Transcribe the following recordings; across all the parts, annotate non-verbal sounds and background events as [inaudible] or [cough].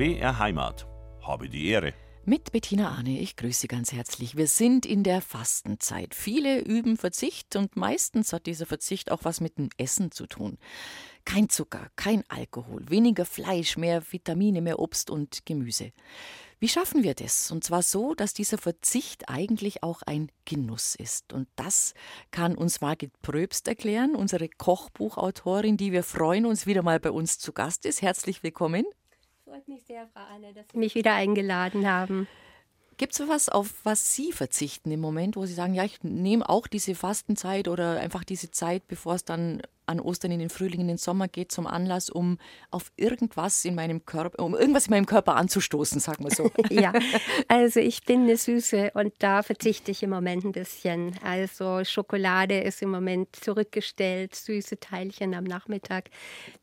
BR Heimat. Habe die Ehre. Mit Bettina Arne, ich grüße Sie ganz herzlich. Wir sind in der Fastenzeit. Viele üben Verzicht und meistens hat dieser Verzicht auch was mit dem Essen zu tun. Kein Zucker, kein Alkohol, weniger Fleisch, mehr Vitamine, mehr Obst und Gemüse. Wie schaffen wir das? Und zwar so, dass dieser Verzicht eigentlich auch ein Genuss ist. Und das kann uns Margit Pröbst erklären, unsere Kochbuchautorin, die wir freuen uns wieder mal bei uns zu Gast ist. Herzlich willkommen. Freut mich sehr, Frau Anne, dass Sie mich wieder eingeladen haben. Gibt es was, auf was Sie verzichten im Moment, wo Sie sagen, ja, ich nehme auch diese Fastenzeit oder einfach diese Zeit, bevor es dann an Ostern in den Frühling, in den Sommer geht, zum Anlass, um auf irgendwas in meinem Körper, um irgendwas in meinem Körper anzustoßen, sagen wir so. [laughs] ja, also ich bin eine Süße und da verzichte ich im Moment ein bisschen. Also Schokolade ist im Moment zurückgestellt, süße Teilchen am Nachmittag.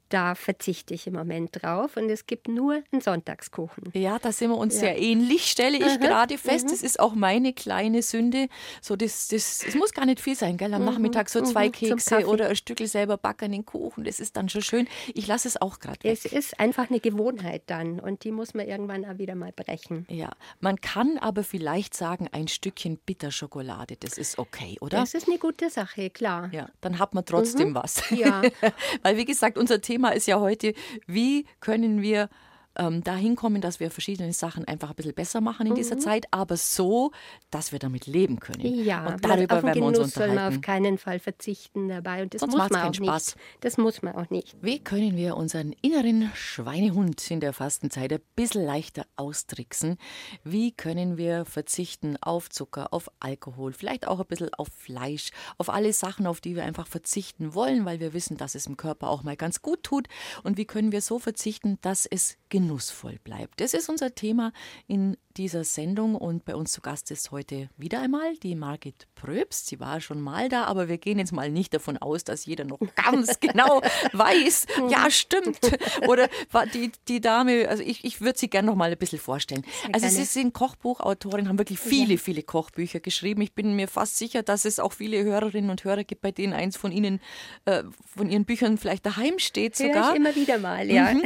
Da verzichte ich im Moment drauf und es gibt nur einen Sonntagskuchen. Ja, da sind wir uns ja. sehr ähnlich, stelle ich mhm. gerade fest. Mhm. Das ist auch meine kleine Sünde. So, das, das, es muss gar nicht viel sein, gell? Am mhm. Nachmittag so zwei mhm. Kekse oder ein Stückel selber überbackenen den Kuchen. Das ist dann schon schön. Ich lasse es auch gerade Es ist einfach eine Gewohnheit dann und die muss man irgendwann auch wieder mal brechen. Ja, man kann aber vielleicht sagen, ein Stückchen Bitterschokolade, das ist okay, oder? Das ist eine gute Sache, klar. Ja, dann hat man trotzdem mhm. was. Ja. [laughs] Weil wie gesagt, unser Thema ist ja heute, wie können wir ähm, dahin kommen, dass wir verschiedene Sachen einfach ein bisschen besser machen in mhm. dieser Zeit, aber so, dass wir damit leben können. Ja, und darüber werden wir uns unterhalten. soll man auf keinen Fall verzichten dabei und das Sonst muss man auch Spaß. nicht. Das muss man auch nicht. Wie können wir unseren inneren Schweinehund in der Fastenzeit ein bisschen leichter austricksen? Wie können wir verzichten auf Zucker, auf Alkohol, vielleicht auch ein bisschen auf Fleisch, auf alle Sachen, auf die wir einfach verzichten wollen, weil wir wissen, dass es im Körper auch mal ganz gut tut. Und wie können wir so verzichten, dass es genug genussvoll bleibt. Das ist unser Thema in dieser Sendung und bei uns zu Gast ist heute wieder einmal die Margit Pröbst. Sie war schon mal da, aber wir gehen jetzt mal nicht davon aus, dass jeder noch [laughs] ganz genau weiß, ja stimmt. [laughs] Oder die, die Dame, also ich, ich würde sie gerne noch mal ein bisschen vorstellen. Also Sie sind Kochbuchautorin, haben wirklich viele, ja. viele Kochbücher geschrieben. Ich bin mir fast sicher, dass es auch viele Hörerinnen und Hörer gibt, bei denen eins von Ihnen, äh, von Ihren Büchern vielleicht daheim steht Hör sogar. Ich immer wieder mal, ja. Mhm.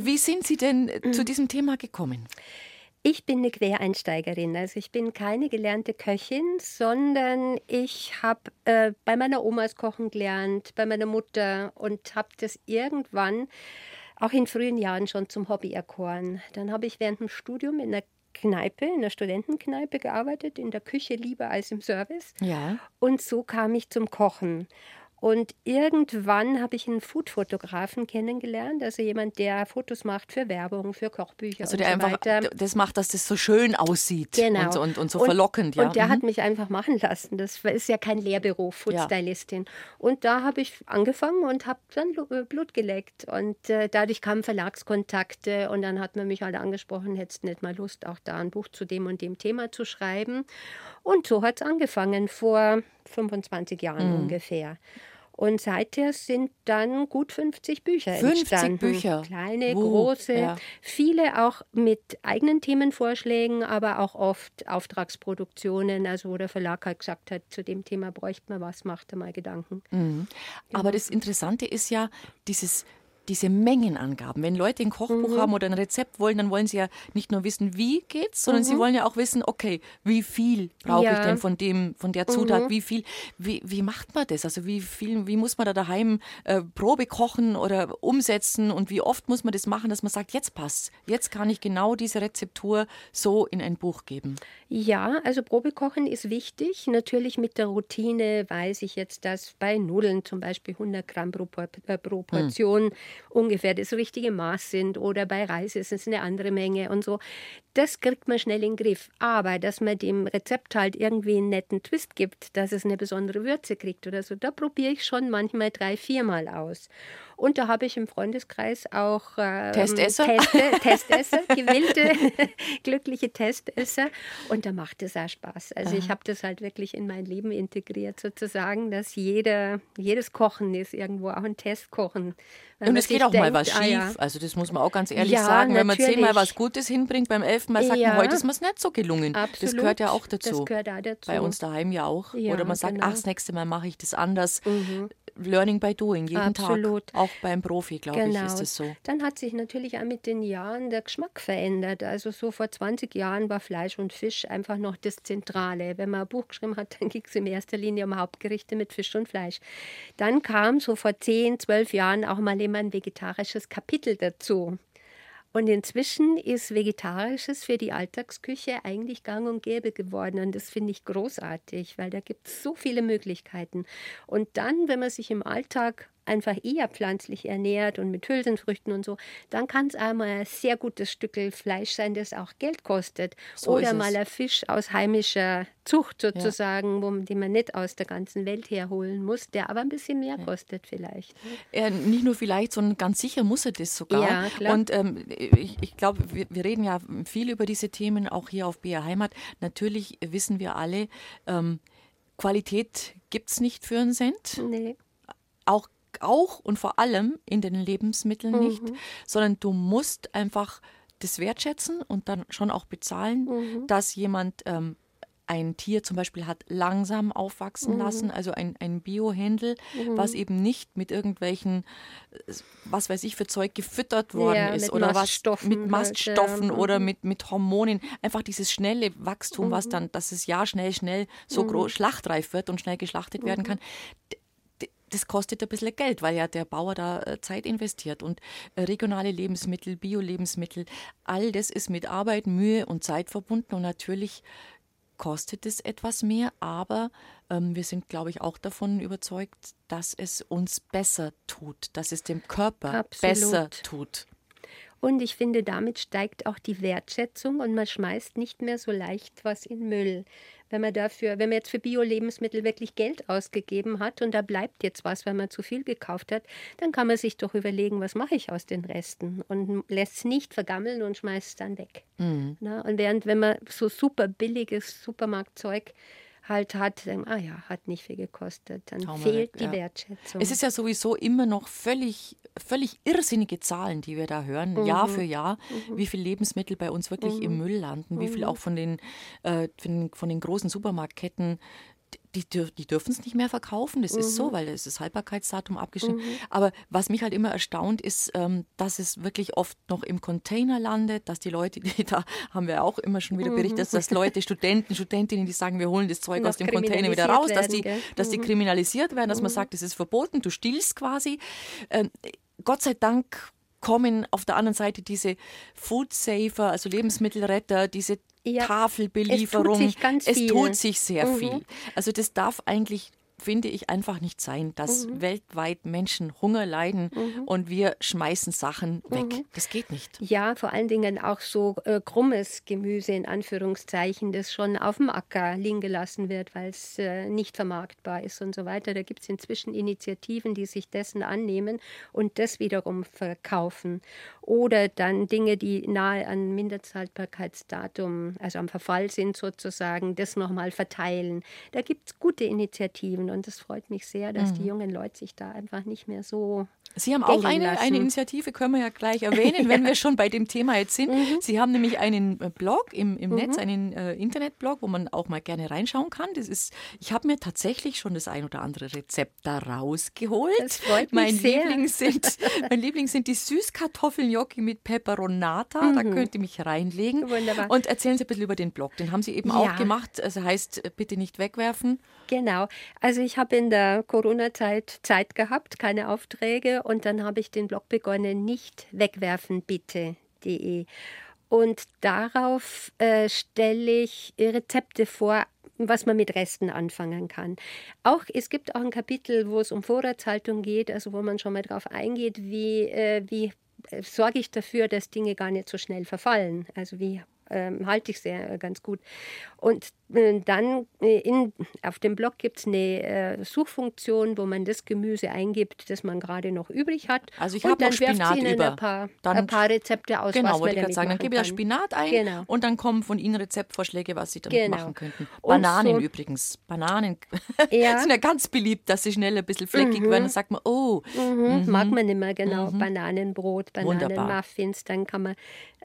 [laughs] Wie sind Sie denn denn zu diesem Thema gekommen? Ich bin eine Quereinsteigerin. Also ich bin keine gelernte Köchin, sondern ich habe äh, bei meiner Omas kochen gelernt, bei meiner Mutter und habe das irgendwann auch in frühen Jahren schon zum Hobby erkoren. Dann habe ich während dem Studium in der Kneipe, in der Studentenkneipe gearbeitet, in der Küche lieber als im Service. Ja. Und so kam ich zum Kochen. Und irgendwann habe ich einen Food-Fotografen kennengelernt, also jemand, der Fotos macht für Werbung, für Kochbücher. Also der so einfach weiter. das macht, dass das so schön aussieht genau. und, und, und so verlockend. Ja. Und der mhm. hat mich einfach machen lassen. Das ist ja kein Lehrberuf, Foodstylistin. Ja. Und da habe ich angefangen und habe dann äh, Blut geleckt. Und äh, dadurch kamen Verlagskontakte und dann hat man mich halt angesprochen, hättest nicht mal Lust, auch da ein Buch zu dem und dem Thema zu schreiben. Und so hat es angefangen, vor 25 Jahren mhm. ungefähr. Und seither sind dann gut 50 Bücher 50 entstanden. Bücher. Kleine, uh, große, ja. viele auch mit eigenen Themenvorschlägen, aber auch oft Auftragsproduktionen, also wo der Verlag halt gesagt hat, zu dem Thema bräuchte man was, macht er mal Gedanken. Mhm. Aber das Interessante ist ja, dieses diese Mengenangaben. Wenn Leute ein Kochbuch mhm. haben oder ein Rezept wollen, dann wollen sie ja nicht nur wissen, wie geht's, sondern mhm. sie wollen ja auch wissen, okay, wie viel brauche ja. ich denn von dem, von der Zutat, mhm. wie viel, wie, wie macht man das? Also wie viel, wie muss man da daheim äh, Probe kochen oder umsetzen und wie oft muss man das machen, dass man sagt, jetzt passt, jetzt kann ich genau diese Rezeptur so in ein Buch geben. Ja, also Probekochen ist wichtig. Natürlich mit der Routine weiß ich jetzt, dass bei Nudeln zum Beispiel 100 Gramm pro, äh, pro hm. Portion ungefähr das richtige Maß sind oder bei Reis ist es eine andere Menge und so. Das kriegt man schnell in den Griff. Aber dass man dem Rezept halt irgendwie einen netten Twist gibt, dass es eine besondere Würze kriegt oder so, da probiere ich schon manchmal drei, viermal aus. Und da habe ich im Freundeskreis auch ähm, Testesser, Teste, [laughs] Testesser gewillte, [laughs] glückliche Testesser. Und da macht es auch Spaß. Also Aha. ich habe das halt wirklich in mein Leben integriert, sozusagen, dass jeder, jedes Kochen ist irgendwo auch ein Testkochen. Und es geht auch denkt, mal was schief. Ah, ja. Also das muss man auch ganz ehrlich ja, sagen. Wenn natürlich. man zehnmal was Gutes hinbringt, beim elften Mal sagt ja. man, heute ist mir es nicht so gelungen. Absolut. Das gehört ja auch dazu. Das gehört auch dazu. Bei uns daheim ja auch. Oder man sagt, genau. ach, das nächste Mal mache ich das anders. Mhm Learning by Doing, jeden Absolut. Tag. Auch beim Profi, glaube Genau. ich, ist es so. Dann hat sich natürlich auch mit den Jahren der Geschmack verändert. Also so vor 20 Jahren war Fleisch und Fisch einfach noch das Zentrale. Wenn man ein Buch geschrieben hat, dann ging es in erster Linie um Hauptgerichte mit Fisch und Fleisch. Dann kam so vor 10, 12 Jahren auch mal immer ein vegetarisches Kapitel dazu. Und inzwischen ist Vegetarisches für die Alltagsküche eigentlich gang und gäbe geworden. Und das finde ich großartig, weil da gibt es so viele Möglichkeiten. Und dann, wenn man sich im Alltag einfach eher pflanzlich ernährt und mit Hülsenfrüchten und so, dann kann es einmal ein sehr gutes Stück Fleisch sein, das auch Geld kostet. So Oder mal ein Fisch aus heimischer Zucht sozusagen, wo, den man nicht aus der ganzen Welt herholen muss, der aber ein bisschen mehr kostet vielleicht. Äh, nicht nur vielleicht, sondern ganz sicher muss er das sogar. Ja, klar. Und ähm, ich, ich glaube, wir, wir reden ja viel über diese Themen, auch hier auf BR Heimat. Natürlich wissen wir alle, ähm, Qualität gibt es nicht für einen Cent. Nee. Auch, auch und vor allem in den Lebensmitteln nicht, sondern du musst einfach das wertschätzen und dann schon auch bezahlen, dass jemand ähm, ein Tier zum Beispiel hat langsam aufwachsen lassen, also ein, ein Biohändel, was eben nicht mit irgendwelchen, äh, was weiß ich, für Zeug gefüttert worden Ja, ist oder was Maststoffen mit halt, Maststoffen ja. oder mit, mit Hormonen. Einfach dieses schnelle Wachstum, was dann, dass es ja schnell, schnell so groß schlachtreif wird und schnell geschlachtet werden kann. Das kostet ein bisschen Geld, weil ja der Bauer da äh, Zeit investiert. Und äh, regionale Lebensmittel, Bio-Lebensmittel, all das ist mit Arbeit, Mühe und Zeit verbunden. Und natürlich kostet es etwas mehr, aber ähm, wir sind, glaube ich, auch davon überzeugt, dass es uns besser tut, dass es dem Körper Absolut. besser tut. Und ich finde, damit steigt auch die Wertschätzung und man schmeißt nicht mehr so leicht was in Müll. Wenn man dafür, wenn man jetzt für Bio-Lebensmittel wirklich Geld ausgegeben hat und da bleibt jetzt was, weil man zu viel gekauft hat, dann kann man sich doch überlegen, was mache ich aus den Resten und lässt es nicht vergammeln und schmeißt es dann weg. Na, und während, wenn man so super billiges Supermarktzeug halt hat, ah ja, hat nicht viel gekostet, dann mal fehlt die ja. Wertschätzung. Es ist ja sowieso immer noch völlig, völlig irrsinnige Zahlen, die wir da hören, Jahr für Jahr, wie viel Lebensmittel bei uns wirklich im Müll landen, wie viel auch von den, äh, von, den- von den großen Supermarktketten. Die, dür- die dürfen es nicht mehr verkaufen, das ist so, weil es ist Haltbarkeitsdatum abgeschnitten. Aber was mich halt immer erstaunt, ist, ähm, dass es wirklich oft noch im Container landet, dass die Leute, [laughs] die da haben wir auch immer schon wieder berichtet, dass, dass Leute, Studenten, Studentinnen, die sagen, wir holen das Zeug Noch aus dem Container wieder raus, dass die, kriminalisiert werden, gell? dass die kriminalisiert werden, dass man sagt, es ist verboten, du stillst quasi. Ähm, Gott sei Dank kommen auf der anderen Seite diese Food Saver, also Lebensmittelretter, diese Ja, Tafelbelieferung. es tut sich Es tut sich sehr Mhm. viel. Also das darf eigentlich finde ich einfach nicht sein, dass Mhm. weltweit Menschen Hunger leiden und wir schmeißen Sachen weg. Mhm. Das geht nicht. Ja, vor allen Dingen auch so äh, krummes Gemüse in Anführungszeichen, das schon auf dem Acker liegen gelassen wird, weil es äh, nicht vermarktbar ist und so weiter. Da gibt es inzwischen Initiativen, die sich dessen annehmen und das wiederum verkaufen. Oder dann Dinge, die nahe an Mindesthaltbarkeitsdatum, also am Verfall sind sozusagen, das nochmal verteilen. Da gibt es gute Initiativen und es freut mich sehr, dass die jungen Leute sich da einfach nicht mehr so Sie haben auch eine, lassen. eine Initiative, können wir ja gleich erwähnen, wenn wir [laughs] schon bei dem Thema jetzt sind. Mhm. Sie haben nämlich einen äh, Blog im, im Netz, einen äh, Internetblog, wo man auch mal gerne reinschauen kann. Das ist, ich habe mir tatsächlich schon das ein oder andere Rezept da rausgeholt. Das freut mich mein sehr. Liebling sind, [laughs] mein Liebling sind die Süßkartoffelgnocchi mit Peperonata. Da könnt ihr mich reinlegen. Mhm. Wunderbar. Und erzählen Sie ein bisschen über den Blog. Den haben Sie eben Ja. auch gemacht. Also heißt, äh, bitte nicht wegwerfen. Genau. Also ich habe in der Corona-Zeit Zeit gehabt, keine Aufträge und dann habe ich den Blog begonnen, nicht wegwerfen bitte.de. Und darauf äh, stelle ich Rezepte vor, was man mit Resten anfangen kann. Auch es gibt auch ein Kapitel, wo es um Vorratshaltung geht, also wo man schon mal darauf eingeht, wie, äh, wie äh, sorge ich dafür, dass Dinge gar nicht so schnell verfallen. Also wie ähm, halte ich sehr äh, ganz gut. Und äh, dann äh, in, auf dem Blog gibt es eine Suchfunktion, wo man das Gemüse eingibt, das man gerade noch übrig hat. Also ich habe noch Spinat Ihnen über. Ein paar, Dann- ein paar Rezepte aus, Genau, was wollte ich gerade sagen. Dann gebe ich das kann. Spinat ein Genau. und dann kommen von Ihnen Rezeptvorschläge, was Sie damit Genau. machen könnten. Bananen so- übrigens. Bananen [laughs] Ja. sind ja ganz beliebt, dass sie schnell ein bisschen fleckig werden. Dann sagt man, oh, Mhm, Mag man nicht mehr, genau. Bananenbrot, Wunderbar. Bananenmuffins, dann kann man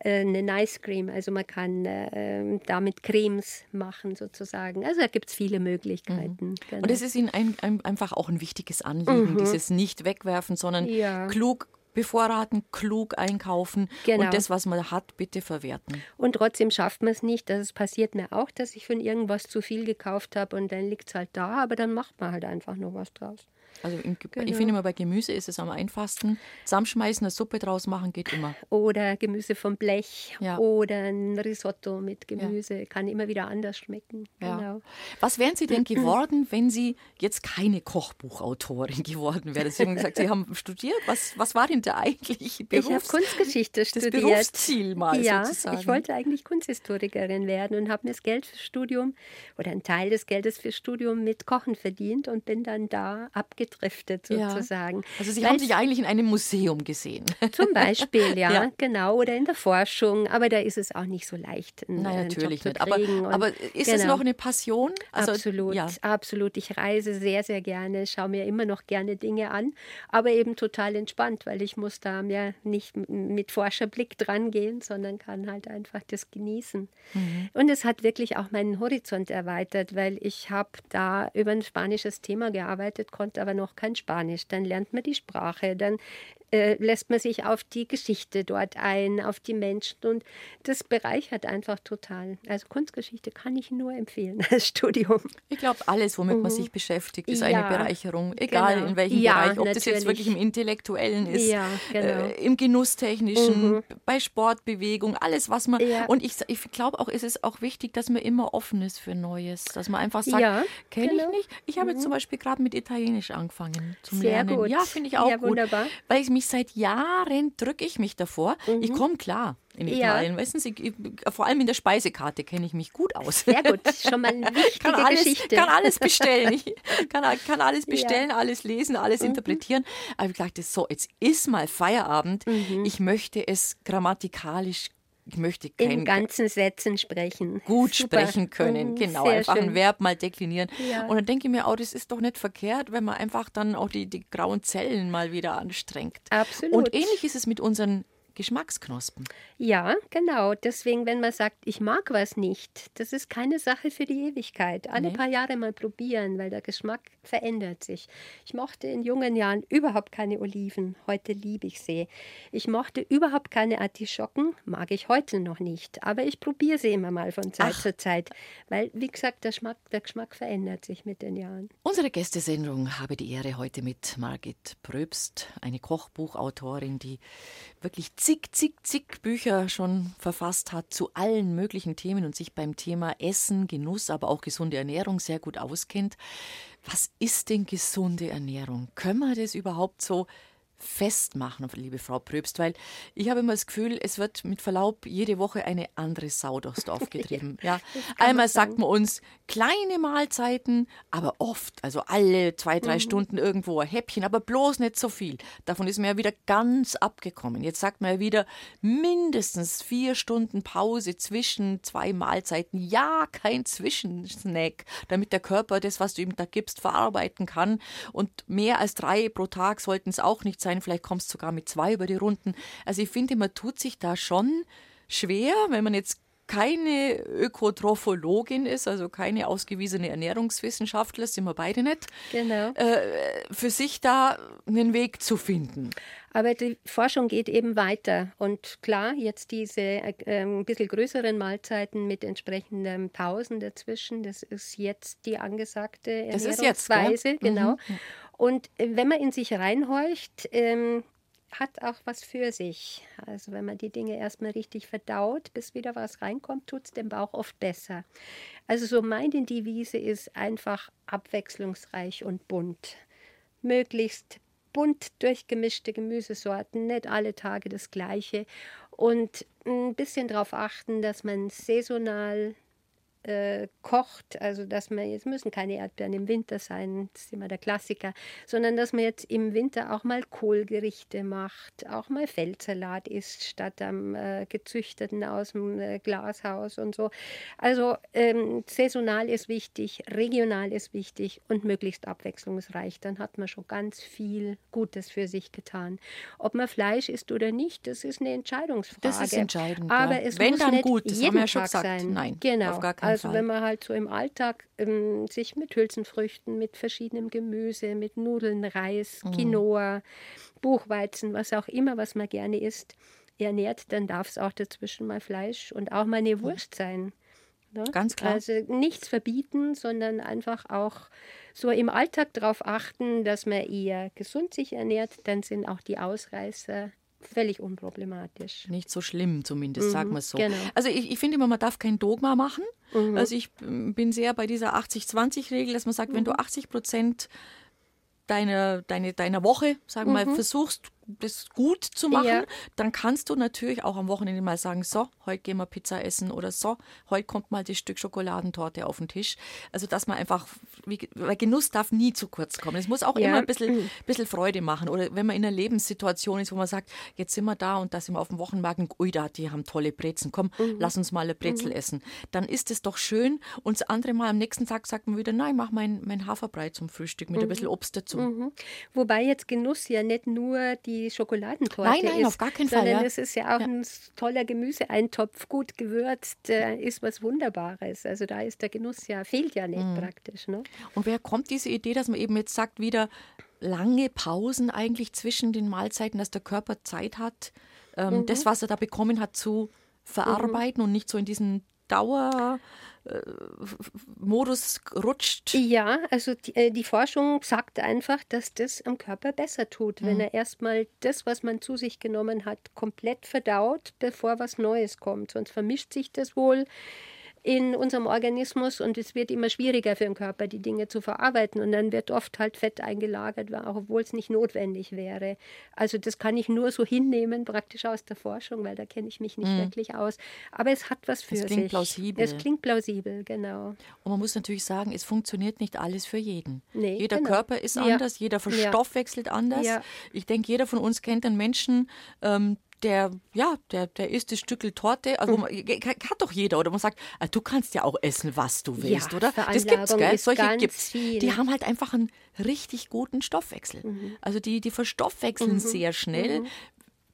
eine Nice Cream, also man kann äh, damit Cremes machen sozusagen. Also da gibt es viele Möglichkeiten. Mhm. Genau. Und es ist Ihnen ein, ein, einfach auch ein wichtiges Anliegen, mhm. dieses nicht wegwerfen, sondern ja. klug bevorraten, klug einkaufen genau. und das, was man hat, bitte verwerten. Und trotzdem schafft man es nicht. Das passiert mir auch, dass ich von irgendwas zu viel gekauft habe und dann liegt es halt da, aber dann macht man halt einfach noch was draus. Also im, genau. ich finde immer bei Gemüse ist es am einfachsten. Zusammenschmeißen, eine Suppe draus machen geht immer. Oder Gemüse vom Blech ja. oder ein Risotto mit Gemüse. Ja. Kann immer wieder anders schmecken. Ja. Genau. Was wären Sie denn geworden, wenn Sie jetzt keine Kochbuchautorin [laughs] geworden wären? Sie haben gesagt, Sie haben studiert. Was, was war denn der eigentliche Berufs Ich habe Kunstgeschichte studiert. Das Berufsziel mal ja, sozusagen. ich wollte eigentlich Kunsthistorikerin werden und habe mir das Geld fürs Studium oder einen Teil des Geldes fürs Studium mit Kochen verdient und bin dann da abgetreten abgedriftet sozusagen. Ja. Also Sie Weil haben sich eigentlich in einem Museum gesehen. [laughs] Zum Beispiel, [laughs] ja, ja, genau, oder in der Forschung. Aber da ist es auch nicht so leicht. Einen, Nein, natürlich nicht. Aber, aber, ist genau. es noch eine Passion? Also, absolut, ja. absolut. Ich reise sehr, sehr gerne, schaue mir immer noch gerne Dinge an, aber eben total entspannt, weil ich muss da mir nicht mit Forscherblick dran gehen, sondern kann halt einfach das genießen. Mhm. Und es hat wirklich auch meinen Horizont erweitert, weil ich habe da über ein spanisches Thema gearbeitet, konnte aber noch noch kein Spanisch. Dann lernt man die Sprache, dann äh, lässt man sich auf die Geschichte dort ein, auf die Menschen und das bereichert einfach total. Also Kunstgeschichte kann ich nur empfehlen [laughs] als Studium. Ich glaube, alles, womit mhm. man sich beschäftigt, ist ja, eine Bereicherung, egal genau. in welchem ja, Bereich, ob natürlich. das jetzt wirklich im Intellektuellen ist, ja, genau. äh, im Genusstechnischen, mhm. bei Sportbewegung, alles, was man. Und ich, ich glaube auch, ist es auch wichtig, dass man immer offen ist für Neues, dass man einfach sagt, kenne genau. ich nicht. Ich habe mhm. jetzt zum Beispiel gerade mit Italienisch angefangen Sehr Lernen. Gut. Ja, finde ich auch gut, wunderbar. weil ich mich mich seit Jahren, drücke ich mich davor. Mhm. Ich komme klar in Italien. Ja. Wissen Sie, vor allem in der Speisekarte kenne ich mich gut aus. Sehr gut, schon mal eine [laughs] wichtige kann alles, Geschichte. Kann alles bestellen. Ich [laughs] kann, kann alles bestellen, ja. alles lesen, alles mhm. interpretieren. Aber ich dachte, so, jetzt ist mal Feierabend. Mhm. Ich möchte es grammatikalisch ich möchte kein, in ganzen Sätzen sprechen. Gut Super. sprechen können, mhm, genau. Einfach schön. ein Verb mal deklinieren. Ja. Und dann denke ich mir auch, das ist doch nicht verkehrt, wenn man einfach dann auch die, die grauen Zellen mal wieder anstrengt. Absolut. Und ähnlich ist es mit unseren Geschmacksknospen. Ja, genau. Deswegen, wenn man sagt, ich mag was nicht, das ist keine Sache für die Ewigkeit. Alle nee. paar Jahre mal probieren, weil der Geschmack verändert sich. Ich mochte in jungen Jahren überhaupt keine Oliven. Heute liebe ich sie. Ich mochte überhaupt keine Artischocken. Mag ich heute noch nicht. Aber ich probiere sie immer mal von Zeit Ach. zu Zeit. Weil, wie gesagt, der Geschmack, der Geschmack verändert sich mit den Jahren. Unsere Gästesendung habe die Ehre heute mit Margit Pröbst, eine Kochbuchautorin, die wirklich zig, zig, zig Bücher schon verfasst hat zu allen möglichen Themen und sich beim Thema Essen, Genuss, aber auch gesunde Ernährung sehr gut auskennt. Was ist denn gesunde Ernährung? Können wir das überhaupt so festmachen, liebe Frau Pröbst, weil ich habe immer das Gefühl, es wird mit Verlaub jede Woche eine andere Sau durchs Dorf [laughs] getrieben. ja, Einmal sagt man uns kleine Mahlzeiten, aber oft, also alle zwei, drei mhm. Stunden irgendwo ein Häppchen, aber bloß nicht so viel. Davon ist man ja wieder ganz abgekommen. Jetzt sagt man ja wieder mindestens vier Stunden Pause zwischen zwei Mahlzeiten. Ja, kein Zwischensnack, damit der Körper das, was du ihm da gibst, verarbeiten kann. Und mehr als drei pro Tag sollten es auch nicht sein sein, vielleicht kommst du sogar mit zwei über die Runden. Also ich finde, man tut sich da schon schwer, wenn man jetzt keine Ökotrophologin ist, also keine ausgewiesene Ernährungswissenschaftler, sind wir beide nicht, genau. äh, für sich da einen Weg zu finden. Aber die Forschung geht eben weiter. Und klar, jetzt diese äh, ein bisschen größeren Mahlzeiten mit entsprechenden Pausen dazwischen, das ist jetzt die angesagte Ernährungsweise. Jetzt, genau. Mhm. Und äh, wenn man in sich reinhorcht, ähm, hat auch was für sich. Also wenn man die Dinge erstmal richtig verdaut, bis wieder was reinkommt, tut es dem Bauch oft besser. Also so meine Devise ist einfach abwechslungsreich und bunt. Möglichst bunt durchgemischte Gemüsesorten, nicht alle Tage das gleiche. Und ein bisschen darauf achten, dass man saisonal äh, kocht, also dass man, jetzt müssen keine Erdbeeren im Winter sein, das ist immer der Klassiker, sondern dass man jetzt im Winter auch mal Kohlgerichte macht, auch mal Feldsalat isst, statt am äh, gezüchteten aus dem äh, Glashaus und so. Also ähm, saisonal ist wichtig, regional ist wichtig und möglichst abwechslungsreich. Dann hat man schon ganz viel Gutes für sich getan. Ob man Fleisch isst oder nicht, das ist eine Entscheidungsfrage. Das ist entscheidend. Aber ja. es Wenn muss dann nicht gut, das jeden haben wir ja schon Tag gesagt. sein. Nein, genau. auf gar keinen also Fall. wenn man halt so im Alltag ähm, sich mit Hülsenfrüchten, mit verschiedenem Gemüse, mit Nudeln, Reis, Mhm. Quinoa, Buchweizen, was auch immer, was man gerne isst, ernährt, dann darf es auch dazwischen mal Fleisch und auch mal eine Wurst sein. Ne? Ganz klar. Also nichts verbieten, sondern einfach auch so im Alltag darauf achten, dass man eher gesund sich ernährt, dann sind auch die Ausreißer völlig unproblematisch. Nicht so schlimm zumindest, sagen wir es so. genau. Also ich, ich finde immer, man darf kein Dogma machen. Mhm. Also ich ähm, bin sehr bei dieser 80-20-Regel, dass man sagt, Mhm. wenn du 80 Prozent deiner, deine, deiner Woche, sagen wir mal, versuchst, das gut zu machen, Mhm. Ja. dann kannst du natürlich auch am Wochenende mal sagen, so, heute gehen wir Pizza essen oder so, heute kommt mal das Stück Schokoladentorte auf den Tisch. Also dass man einfach, weil Genuss darf nie zu kurz kommen. Es muss auch Ja. immer ein bisschen, bisschen Freude machen. Oder wenn man in einer Lebenssituation ist, wo man sagt, jetzt sind wir da und da sind wir auf dem Wochenmarkt und ui, da, die haben tolle Brezen, komm, Mhm. lass uns mal eine Brezel essen. Dann ist es doch schön. Und das andere Mal am nächsten Tag sagt man wieder, nein, mach mein, mein Haferbrei zum Frühstück mit ein bisschen Obst dazu. Mhm. Wobei jetzt Genuss ja nicht nur die Schokoladentorte Nein, nein, ist, auf gar keinen Fall, sondern ja. es ist ja auch ein s- toller Gemüseeintopf, gut gewürzt, äh, ist was Wunderbares. Also da ist der Genuss ja, fehlt ja Mhm. nicht praktisch. Ne? Und wer kommt diese Idee, dass man eben jetzt sagt, wieder lange Pausen eigentlich zwischen den Mahlzeiten, dass der Körper Zeit hat, ähm, Mhm. das, was er da bekommen hat, zu verarbeiten und nicht so in diesen Dauermodus rutscht? Ja, also die, äh, die Forschung sagt einfach, dass das am Körper besser tut, Mhm. wenn er erstmal das, was man zu sich genommen hat, komplett verdaut, bevor was Neues kommt. Sonst vermischt sich das wohl in unserem Organismus und es wird immer schwieriger für den Körper, die Dinge zu verarbeiten. Und dann wird oft halt Fett eingelagert, auch obwohl es nicht notwendig wäre. Also das kann ich nur so hinnehmen, praktisch aus der Forschung, weil da kenne ich mich nicht wirklich aus. Aber es hat was für Mhm. Es klingt sich. plausibel. Es klingt plausibel, genau. Und man muss natürlich sagen, es funktioniert nicht alles für jeden. Nee, jeder genau. Körper ist Ja. anders, jeder Ja. verstoffwechselt anders. Ja. Ich denke, jeder von uns kennt einen Menschen, ähm, der, ja, der, der isst das Stückel Torte, also wo man, hat doch jeder, oder man sagt, ah, du kannst ja auch essen, was du willst, Ja, oder? Das gibt's, gell? Solche gibt's. viel. Die haben halt einfach einen richtig guten Stoffwechsel. Mhm. Also die, die verstoffwechseln sehr schnell.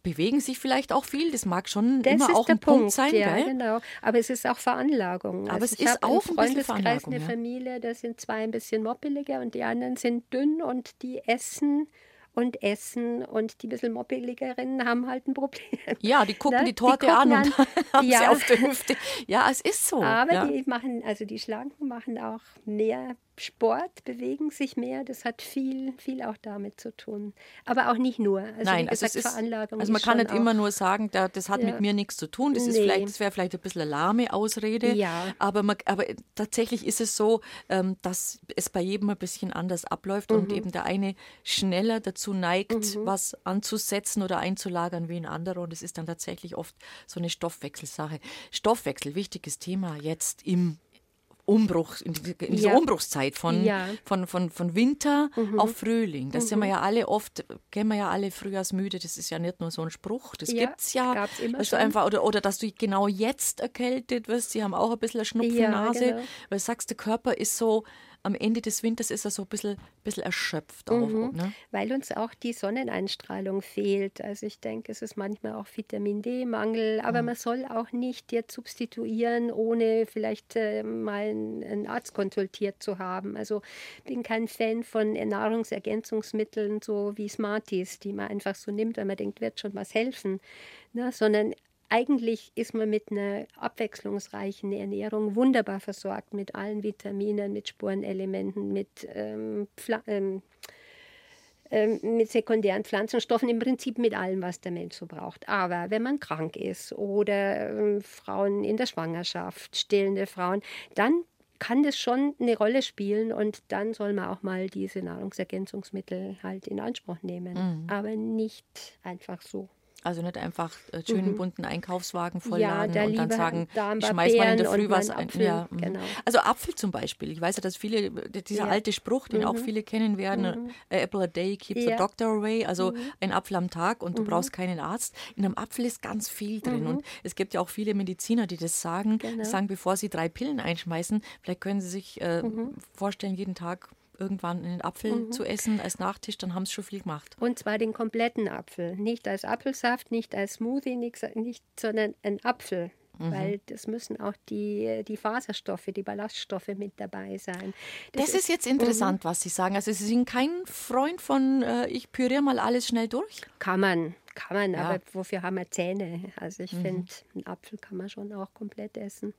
Bewegen sich vielleicht auch viel, das mag schon Das immer ist auch der ein Punkt, Punkt, sein, ja, gell? genau. Aber es ist auch Veranlagung. Aber es ich ist auch ein bisschen Freundeskreis eine ja. Familie, da sind zwei ein bisschen moppeliger und die anderen sind dünn und die essen und essen und die bisschen moppeligeren haben halt ein Problem. Ja, die gucken Ne? die Torte gucken an und [laughs] haben sie ja. auf der Hüfte. Ja, es ist so. Aber ja. die machen, also die Schlanken machen auch mehr Sport, bewegen sich mehr. Das hat viel, viel auch damit zu tun. Aber auch nicht nur. Also Nein, wie also gesagt, es ist, Veranlagung also man kann nicht immer nur sagen, da, das hat Ja. mit mir nichts zu tun. Das ist Nee. vielleicht, das wäre vielleicht ein bisschen eine lahme Ausrede. Ja. Aber, man, aber tatsächlich ist es so, ähm, dass es bei jedem ein bisschen anders abläuft Mhm. und eben der eine schneller dazu neigt, was anzusetzen oder einzulagern wie ein anderer. Und es ist dann tatsächlich oft so eine Stoffwechselsache. Stoffwechsel, wichtiges Thema jetzt im Umbruch, in, die- in dieser Ja. Umbruchszeit von, Ja. von, von, von Winter Mhm. auf Frühling. Das sind wir ja alle oft, kennen wir ja alle frühjahrsmüde, das ist ja nicht nur so ein Spruch, das Ja, gibt's ja. dass du einfach, oder, oder dass du genau jetzt erkältet wirst, sie haben auch ein bisschen eine Schnupfennase, genau. weil du sagst, der Körper ist so, am Ende des Winters ist er so ein bisschen, bisschen erschöpft auch. Mhm. Ne? Weil uns auch die Sonneneinstrahlung fehlt. Also ich denke, es ist manchmal auch Vitamin D-Mangel, aber man soll auch nicht jetzt substituieren, ohne vielleicht äh, mal einen, einen Arzt konsultiert zu haben. Also bin kein Fan von Nahrungsergänzungsmitteln, so wie Smarties, die man einfach so nimmt, weil man denkt, wird schon was helfen, ne? sondern eigentlich ist man mit einer abwechslungsreichen Ernährung wunderbar versorgt mit allen Vitaminen, mit Spurenelementen, mit, ähm, ähm, ähm, mit sekundären Pflanzenstoffen, im Prinzip mit allem, was der Mensch so braucht. Aber wenn man krank ist oder ähm, Frauen in der Schwangerschaft, stillende Frauen, dann kann das schon eine Rolle spielen und dann soll man auch mal diese Nahrungsergänzungsmittel halt in Anspruch nehmen. Aber nicht einfach so. Also nicht einfach äh, schönen Mhm. bunten Einkaufswagen Ja, vollladen da und dann sagen, da ich schmeiß mal in der Früh was ein. Ja, mhm. genau. Also Apfel zum Beispiel. Ich weiß ja, dass viele, dieser Ja. alte Spruch, den auch viele kennen werden, a apple a day keeps the Ja. doctor away. Also ein Apfel am Tag und du brauchst keinen Arzt. In einem Apfel ist ganz viel drin. Und es gibt ja auch viele Mediziner, die das sagen, Genau. die sagen, bevor sie drei Pillen einschmeißen, vielleicht können sie sich äh, vorstellen, jeden Tag irgendwann einen Apfel zu essen als Nachtisch, dann haben sie schon viel gemacht. Und zwar den kompletten Apfel. Nicht als Apfelsaft, nicht als Smoothie, nix, nicht, sondern ein Apfel. Mhm. Weil das müssen auch die, die Faserstoffe, die Ballaststoffe mit dabei sein. Das, ist jetzt interessant, was Sie sagen. Also Sie sind kein Freund von, äh, ich püriere mal alles schnell durch? Kann man, kann man, Ja. aber wofür haben wir Zähne? Also ich finde, einen Apfel kann man schon auch komplett essen.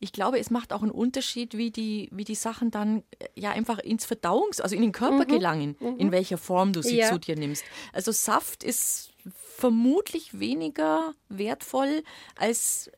Ich glaube, es macht auch einen Unterschied, wie die, wie die Sachen dann äh, ja einfach ins Verdauungs-, also in den Körper gelangen, in welcher Form du sie Ja. zu dir nimmst. Also Saft ist vermutlich weniger wertvoll als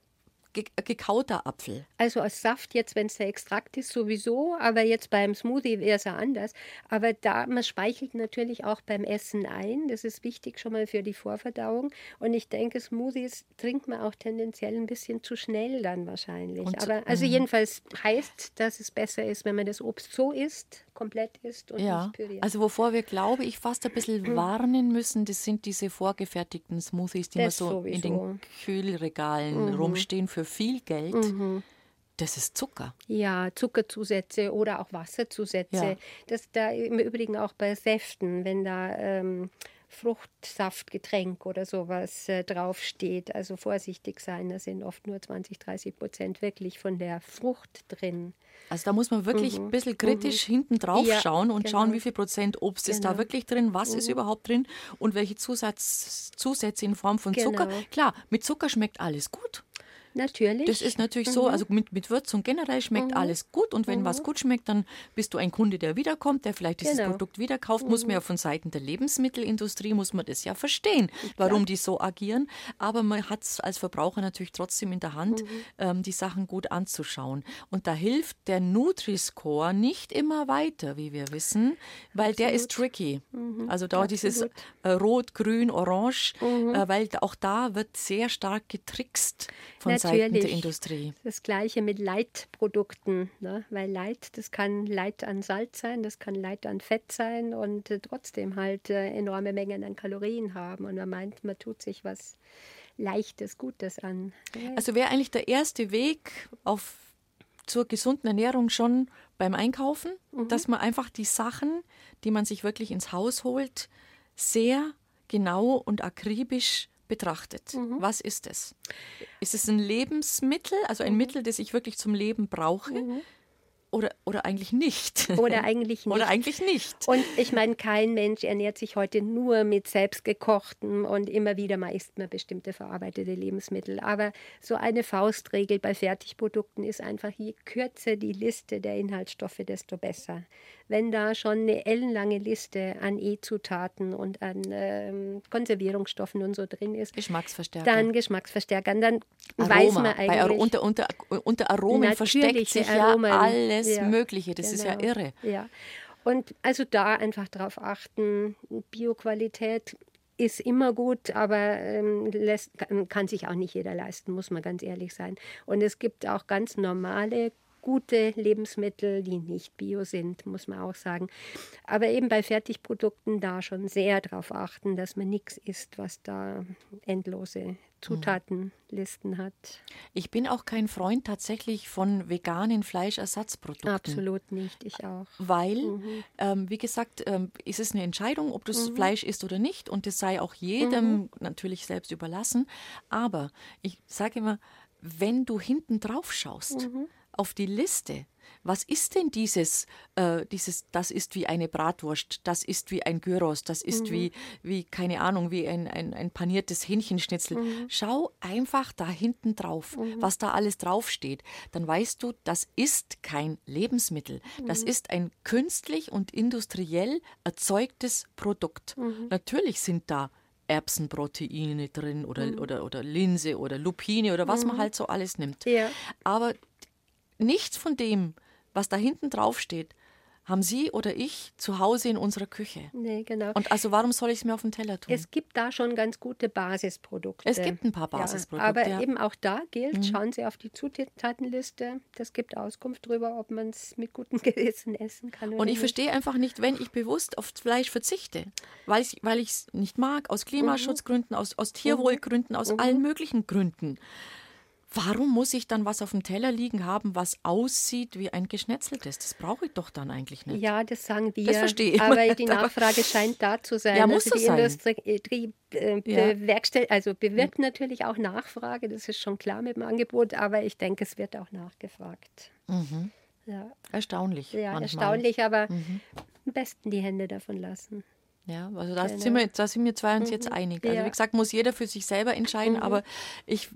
ge gekauter Apfel. Also als Saft jetzt, wenn es der Extrakt ist, sowieso, aber jetzt beim Smoothie wäre es ja anders. Aber da, man speichelt natürlich auch beim Essen ein. Das ist wichtig schon mal für die Vorverdauung. Und ich denke, Smoothies trinkt man auch tendenziell ein bisschen zu schnell dann wahrscheinlich. Und- aber also jedenfalls heißt, dass es besser ist, wenn man das Obst so isst, komplett isst und Ja, nicht püriert. also wovor wir, glaube ich, fast ein bisschen warnen müssen, das sind diese vorgefertigten Smoothies, die Das man so in sowieso. Mhm. den Kühlregalen rumstehen für viel Geld. Das ist Zucker. Ja, Zuckerzusätze oder auch Wasserzusätze. Ja. Das da im Übrigen auch bei Säften, wenn da ähm, Fruchtsaftgetränk oder sowas äh, draufsteht. Also vorsichtig sein, da sind oft nur 20, 30 Prozent wirklich von der Frucht drin. Also da muss man wirklich ein bisschen kritisch hinten drauf Mhm. Ja, schauen und schauen, genau. wie viel Prozent Obst ist da Genau. wirklich drin, was ist überhaupt drin und welche Zusatz, Zusätze in Form von Zucker. Genau. Klar, mit Zucker schmeckt alles gut. Natürlich. Das ist natürlich so, also mit, mit Würzung generell schmeckt alles gut und wenn was gut schmeckt, dann bist du ein Kunde, der wiederkommt, der vielleicht dieses Genau. Produkt wieder kauft. Muss man ja von Seiten der Lebensmittelindustrie, muss man das ja verstehen, warum die so agieren. Aber man hat es als Verbraucher natürlich trotzdem in der Hand, ähm, die Sachen gut anzuschauen. Und da hilft der Nutri-Score nicht immer weiter, wie wir wissen, weil der ist tricky. Also da dieses äh, Rot, Grün, Orange, äh, weil auch da wird sehr stark getrickst von Seiten der Natürlich. Industrie. Das gleiche mit Leitprodukten, ne? weil Leit, das kann Leit an Salz sein, das kann Leit an Fett sein und äh, trotzdem halt äh, enorme Mengen an Kalorien haben. Und man meint, man tut sich was Leichtes, Gutes an. Ja, Also wäre eigentlich der erste Weg auf, zur gesunden Ernährung schon beim Einkaufen, dass man einfach die Sachen, die man sich wirklich ins Haus holt, sehr genau und akribisch betrachtet. Was ist es? Ist es ein Lebensmittel, also ein Mittel, das ich wirklich zum Leben brauche? Oder, oder eigentlich nicht? [laughs] Oder eigentlich nicht. Oder eigentlich nicht. Und ich meine, kein Mensch ernährt sich heute nur mit selbstgekochten und immer wieder mal isst man bestimmte verarbeitete Lebensmittel. Aber so eine Faustregel bei Fertigprodukten ist einfach, je kürzer die Liste der Inhaltsstoffe, desto besser. Wenn da schon eine ellenlange Liste an E-Zutaten und an ähm, Konservierungsstoffen und so drin ist, Geschmacksverstärker. dann Geschmacksverstärkern, dann weiß man eigentlich. Bei unter, unter, unter Aromen versteckt sich Aromen. ja alles Ja, Mögliche. Das ist ja genau. irre. Ja. Und also da einfach drauf achten, Bioqualität ist immer gut, aber ähm, lässt, kann sich auch nicht jeder leisten, muss man ganz ehrlich sein. Und es gibt auch ganz normale, gute Lebensmittel, die nicht bio sind, muss man auch sagen. Aber eben bei Fertigprodukten da schon sehr darauf achten, dass man nichts isst, was da endlose Zutatenlisten hat. Ich bin auch kein Freund tatsächlich von veganen Fleischersatzprodukten. Absolut nicht, ich auch. Weil, ähm, wie gesagt, ähm, ist es eine Entscheidung, ob du das Fleisch isst oder nicht. Und das sei auch jedem natürlich selbst überlassen. Aber ich sage immer, wenn du hinten drauf schaust auf die Liste, was ist denn dieses, äh, dieses, das ist wie eine Bratwurst, das ist wie ein Gyros, das ist wie, wie, keine Ahnung, wie ein, ein, ein paniertes Hähnchenschnitzel. Schau einfach da hinten drauf, was da alles draufsteht. Dann weißt du, das ist kein Lebensmittel. Das ist ein künstlich und industriell erzeugtes Produkt. Natürlich sind da Erbsenproteine drin oder, oder, oder Linse oder Lupine oder was man halt so alles nimmt. Ja. Aber nichts von dem, was da hinten drauf steht, haben Sie oder ich zu Hause in unserer Küche. Nee, genau. Und also warum soll ich es mir auf den Teller tun? Es gibt da schon ganz gute Basisprodukte. Es gibt ein paar Basisprodukte. Ja, aber ja. eben auch da gilt, mhm. schauen Sie auf die Zutatenliste. Das gibt Auskunft darüber, ob man es mit gutem [laughs] Gewissen essen kann. Und ich nicht. verstehe einfach nicht, wenn ich bewusst auf Fleisch verzichte, weil ich es nicht mag, aus Klimaschutzgründen, mhm. aus, aus Tierwohlgründen, aus mhm. allen möglichen Gründen. Warum muss ich dann was auf dem Teller liegen haben, was aussieht wie ein geschnetzeltes? Das brauche ich doch dann eigentlich nicht. Ja, das sagen wir. Das verstehe ich. Aber [laughs] die Nachfrage scheint da zu sein. Ja, muss also die sein. Industrie äh, ja. also bewirkt mhm. natürlich auch Nachfrage, das ist schon klar mit dem Angebot, aber ich denke, es wird auch nachgefragt. Mhm. Ja. Erstaunlich. Ja, manchmal. erstaunlich, aber mhm. am besten die Hände davon lassen. Ja, also da, genau. sind, wir, da sind wir zwei uns mhm. jetzt einig. Also ja. wie gesagt, muss jeder für sich selber entscheiden, mhm. aber ich,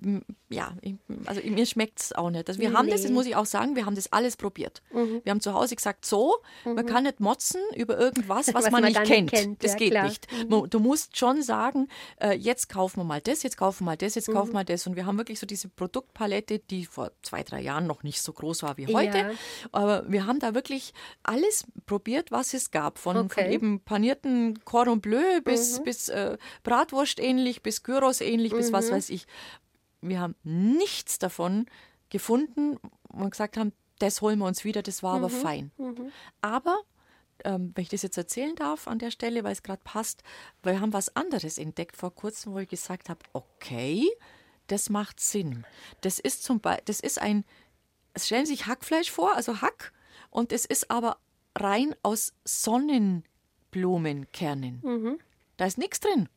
ja, ich, also mir schmeckt es auch nicht. Also wir nee. haben das, das muss ich auch sagen, wir haben das alles probiert. Mhm. Wir haben zu Hause gesagt, so, man mhm. kann nicht motzen über irgendwas, [laughs] was, was man, man, nicht kennt. kennt. Das ja, geht klar. nicht. Mhm. Du musst schon sagen, äh, jetzt kaufen wir mal das, jetzt kaufen wir mal das, jetzt kaufen wir mal das. Und wir haben wirklich so diese Produktpalette, die vor zwei, drei Jahren noch nicht so groß war wie heute. Ja. Aber wir haben da wirklich alles probiert, was es gab. Von, okay. von eben panierten Cordon Bleu bis, mhm. bis äh, Bratwurst ähnlich, bis Gyros ähnlich, mhm. bis was mhm. weiß ich. Wir haben nichts davon gefunden und gesagt haben, das holen wir uns wieder, das war mhm. aber fein. Mhm. Aber ähm, wenn ich das jetzt erzählen darf an der Stelle, weil es gerade passt, wir haben was anderes entdeckt vor kurzem, wo ich gesagt habe, okay, das macht Sinn. Das ist zum Beispiel, das ist ein, stellen Sie sich Hackfleisch vor, also Hack, und es ist aber rein aus Sonnen Blumenkernen. Mhm. Da ist nichts drin.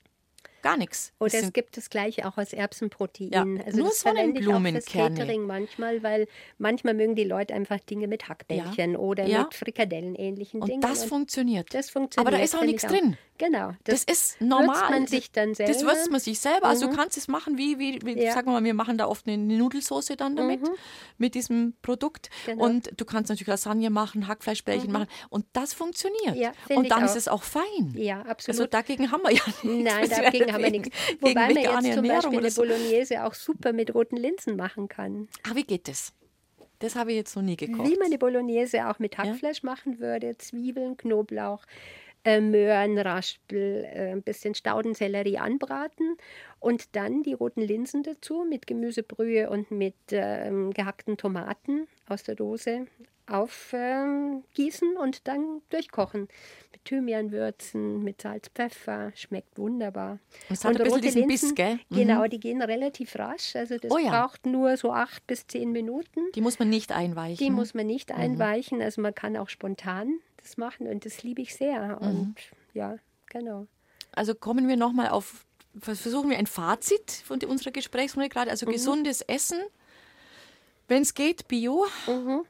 Gar nichts. Oder es gibt das gleiche auch aus Erbsenprotein. Ja, also nur das verwende ich auch fürs Catering manchmal, weil manchmal mögen die Leute einfach Dinge mit Hackbällchen ja. oder ja. mit Frikadellen ähnlichen und Dingen. Das und funktioniert. Das funktioniert. Aber da ist auch nichts drin. Genau. Das, das, ist normal. Würzt man sich dann selber. Das würzt man sich selber. Also mhm. du kannst es machen, wie, wie, wie ja. sagen wir mal, wir machen da oft eine Nudelsauce dann damit, mhm. mit diesem Produkt. Genau. Und du kannst natürlich Lasagne machen, Hackfleischbällchen mhm. machen. Und das funktioniert. Ja, und dann ist es auch fein. Ja, absolut. Also dagegen haben wir ja nichts. Nein, dagegen haben wir nichts. Wobei man jetzt zum Beispiel eine Bolognese auch super mit roten Linsen machen kann. Ah, wie geht das? Das habe ich jetzt noch nie gekocht. Wie man eine Bolognese auch mit Hackfleisch ja? machen würde. Zwiebeln, Knoblauch, äh, Möhren, Raspel, äh, ein bisschen Staudensellerie anbraten und dann die roten Linsen dazu mit Gemüsebrühe und mit ähm, gehackten Tomaten aus der Dose aufgießen und dann durchkochen. Mit Thymian würzen, mit Salz, Pfeffer, schmeckt wunderbar. Und es hat und ein bisschen Linsen, Biss, gell? Mhm. Genau, die gehen relativ rasch. Also das oh ja. braucht nur so acht bis zehn Minuten. Die muss man nicht einweichen. Die muss man nicht mhm. einweichen. Also man kann auch spontan das machen und das liebe ich sehr. Mhm. Und ja, genau. Also kommen wir nochmal auf, versuchen wir ein Fazit von unserer Gesprächsrunde gerade. Also mhm. gesundes Essen, wenn es geht, Bio. Mhm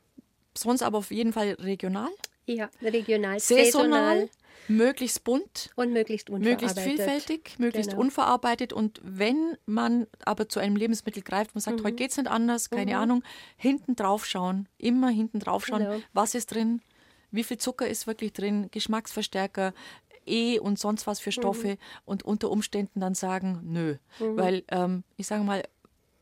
sonst aber auf jeden Fall regional. Ja, regional, saisonal, saisonal möglichst bunt und möglichst unverarbeitet. Möglichst vielfältig, möglichst genau. unverarbeitet. Und wenn man aber zu einem Lebensmittel greift und sagt, mhm. heute geht es nicht anders, keine mhm. Ahnung, hinten drauf schauen, immer hinten drauf schauen, genau. was ist drin, wie viel Zucker ist wirklich drin, Geschmacksverstärker, E und sonst was für Stoffe mhm. und unter Umständen dann sagen, nö. Mhm. Weil ähm, ich sage mal,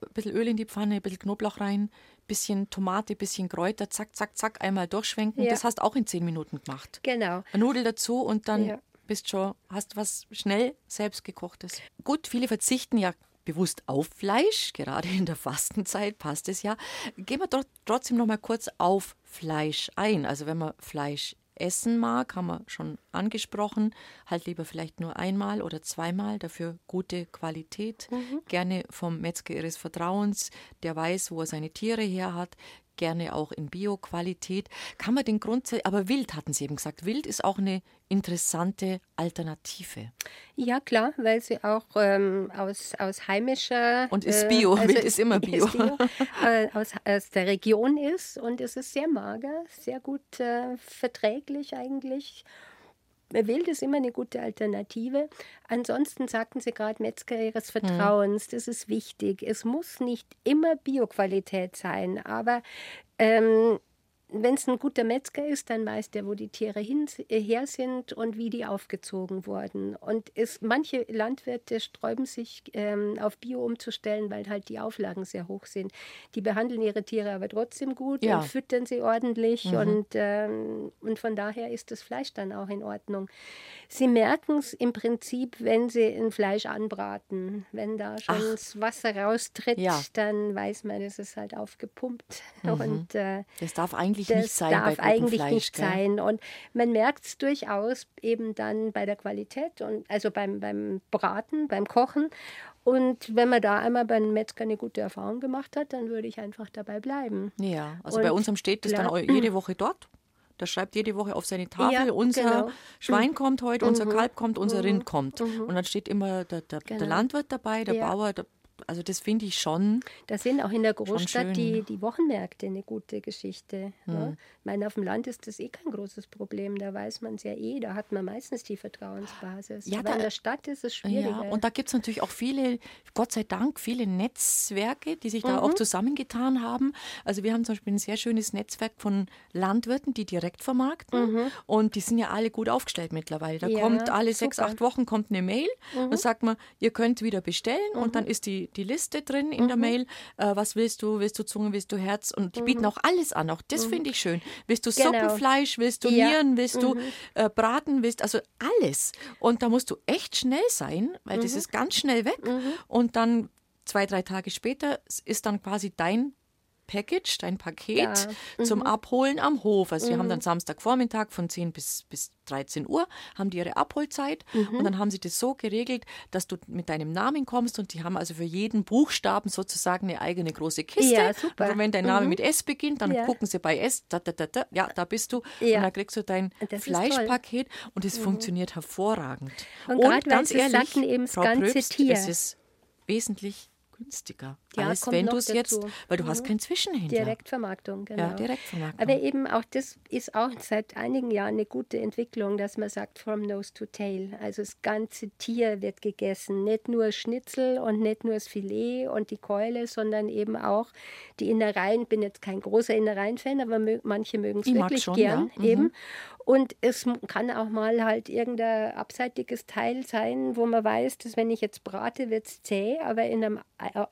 ein bisschen Öl in die Pfanne, ein bisschen Knoblauch rein, bisschen Tomate, bisschen Kräuter, zack, zack, zack, einmal durchschwenken. Ja. Das hast du auch in zehn Minuten gemacht. Genau. Eine Nudel dazu und dann ja. bist schon, hast was schnell selbst gekochtes. Gut, viele verzichten ja bewusst auf Fleisch, gerade in der Fastenzeit passt es ja. Gehen wir doch trotzdem noch mal kurz auf Fleisch ein. Also wenn man Fleisch essen mag, haben wir schon angesprochen. Halt lieber vielleicht nur einmal oder zweimal, dafür gute Qualität. Mhm. Gerne vom Metzger Ihres Vertrauens, der weiß, wo er seine Tiere her hat. Gerne auch in Bio-Qualität. Kann man den Grundsatz, aber Wild hatten Sie eben gesagt. Wild ist auch eine interessante Alternative. Ja, klar, weil sie auch ähm, aus, aus heimischer. Und ist Bio, äh, also Wild ist immer [laughs] Bio. Ist Bio äh, aus, aus der Region ist und es ist sehr mager, sehr gut äh, verträglich eigentlich. Wild ist immer eine gute Alternative. Ansonsten sagten Sie gerade Metzger Ihres Vertrauens, mhm. das ist wichtig. Es muss nicht immer Bioqualität sein, aber ähm, wenn es ein guter Metzger ist, dann weiß der, wo die Tiere hin, äh, her sind und wie die aufgezogen wurden. Und es, manche Landwirte sträuben sich, ähm, auf Bio umzustellen, weil halt die Auflagen sehr hoch sind. Die behandeln ihre Tiere aber trotzdem gut ja. und füttern sie ordentlich. Mhm. Und, ähm, und von daher ist das Fleisch dann auch in Ordnung. Sie merken es im Prinzip, wenn sie ein Fleisch anbraten. Wenn da schon Ach. das Wasser raustritt, ja. dann weiß man, es ist halt aufgepumpt. Mhm. [laughs] Und, äh, das darf eigentlich das nicht sein. Das darf eigentlich Fleisch, nicht gell? sein. Und man merkt es durchaus eben dann bei der Qualität und also beim, beim Braten, beim Kochen. Und wenn man da einmal beim Metzger eine gute Erfahrung gemacht hat, dann würde ich einfach dabei bleiben. Ja, also und bei uns steht das dann jede Woche dort. Da schreibt jede Woche auf seine Tafel, ja, unser genau. Schwein mhm. kommt heute, unser mhm. Kalb kommt, unser mhm. Rind kommt. Mhm. Und dann steht immer der, der, genau. der Landwirt dabei, der ja. Bauer, der also das finde ich schon. Da sind auch in der Großstadt die, die Wochenmärkte eine gute Geschichte. Hm. Ne? Ich meine, auf dem Land ist das eh kein großes Problem. Da weiß man es ja eh, da hat man meistens die Vertrauensbasis. Ja, Aber da, in der Stadt ist es schwieriger. Ja, und da gibt es natürlich auch viele, Gott sei Dank, viele Netzwerke, die sich da mhm. auch zusammengetan haben. Also wir haben zum Beispiel ein sehr schönes Netzwerk von Landwirten, die direkt vermarkten. Mhm. Und die sind ja alle gut aufgestellt mittlerweile. Da ja, kommt alle super. sechs, acht Wochen kommt eine Mail mhm. und sagt man, ihr könnt wieder bestellen und mhm. dann ist die die, Liste drin in mhm. der Mail. Äh, was willst du? Willst du Zunge? Willst du Herz? Und die mhm. bieten auch alles an. Auch das mhm. finde ich schön. Willst du genau. Suppenfleisch? Willst du ja. Nieren? Willst du mhm. äh, Braten? Willst also alles. Und da musst du echt schnell sein, weil das mhm. ist ganz schnell weg. Und dann zwei, drei Tage später ist dann quasi dein Package, dein Paket ja. mhm. zum Abholen am Hof. Also mhm. wir haben dann Samstagvormittag von 10 bis, bis 13 Uhr, haben die ihre Abholzeit mhm. und dann haben sie das so geregelt, dass du mit deinem Namen kommst und die haben also für jeden Buchstaben sozusagen eine eigene große Kiste. Ja, super. Und wenn dein Name mhm. mit S beginnt, dann ja. gucken sie bei S, da, da, da, da, ja, da bist du ja. und dann kriegst du dein das Fleischpaket und es mhm. funktioniert hervorragend. Und, und ganz ehrlich, eben das ganze Pröbst, Tier. es ist wesentlich günstiger, ja, als wenn du es jetzt, weil du mhm. hast kein Zwischenhändler. Direktvermarktung, genau. Ja, Direktvermarktung. Aber eben auch das ist auch seit einigen Jahren eine gute Entwicklung, dass man sagt from nose to tail. Also das ganze Tier wird gegessen, nicht nur Schnitzel und nicht nur das Filet und die Keule, sondern eben auch die Innereien. Ich bin jetzt kein großer Innereien-Fan, aber manche mögen es wirklich schon, gern ja. mhm. eben. Und es kann auch mal halt irgendein abseitiges Teil sein, wo man weiß, dass wenn ich jetzt brate, wird es zäh, aber in einem,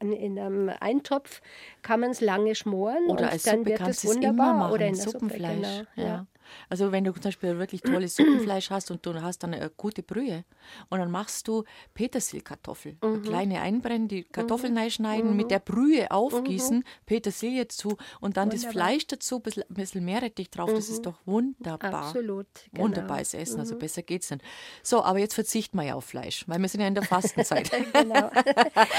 in einem Eintopf kann man es lange schmoren Oder und dann Suppe wird es wunderbar. Oder in Suppenfleisch. Suppe, genau. ja. Also wenn du zum Beispiel wirklich tolles Suppenfleisch hast und du hast dann eine gute Brühe und dann machst du Petersilkartoffel, mhm. kleine einbrennen, die Kartoffeln mhm. reinschneiden, mhm. mit der Brühe aufgießen, mhm. Petersilie zu und dann wunderbar. das Fleisch dazu, ein bisschen, bisschen Meerrettich drauf, das ist mhm. doch wunderbar. Absolut. Genau. Wunderbares Essen, also mhm. besser geht's nicht. So, aber jetzt verzichten wir ja auf Fleisch, weil wir sind ja in der Fastenzeit. [laughs] [laughs] genau.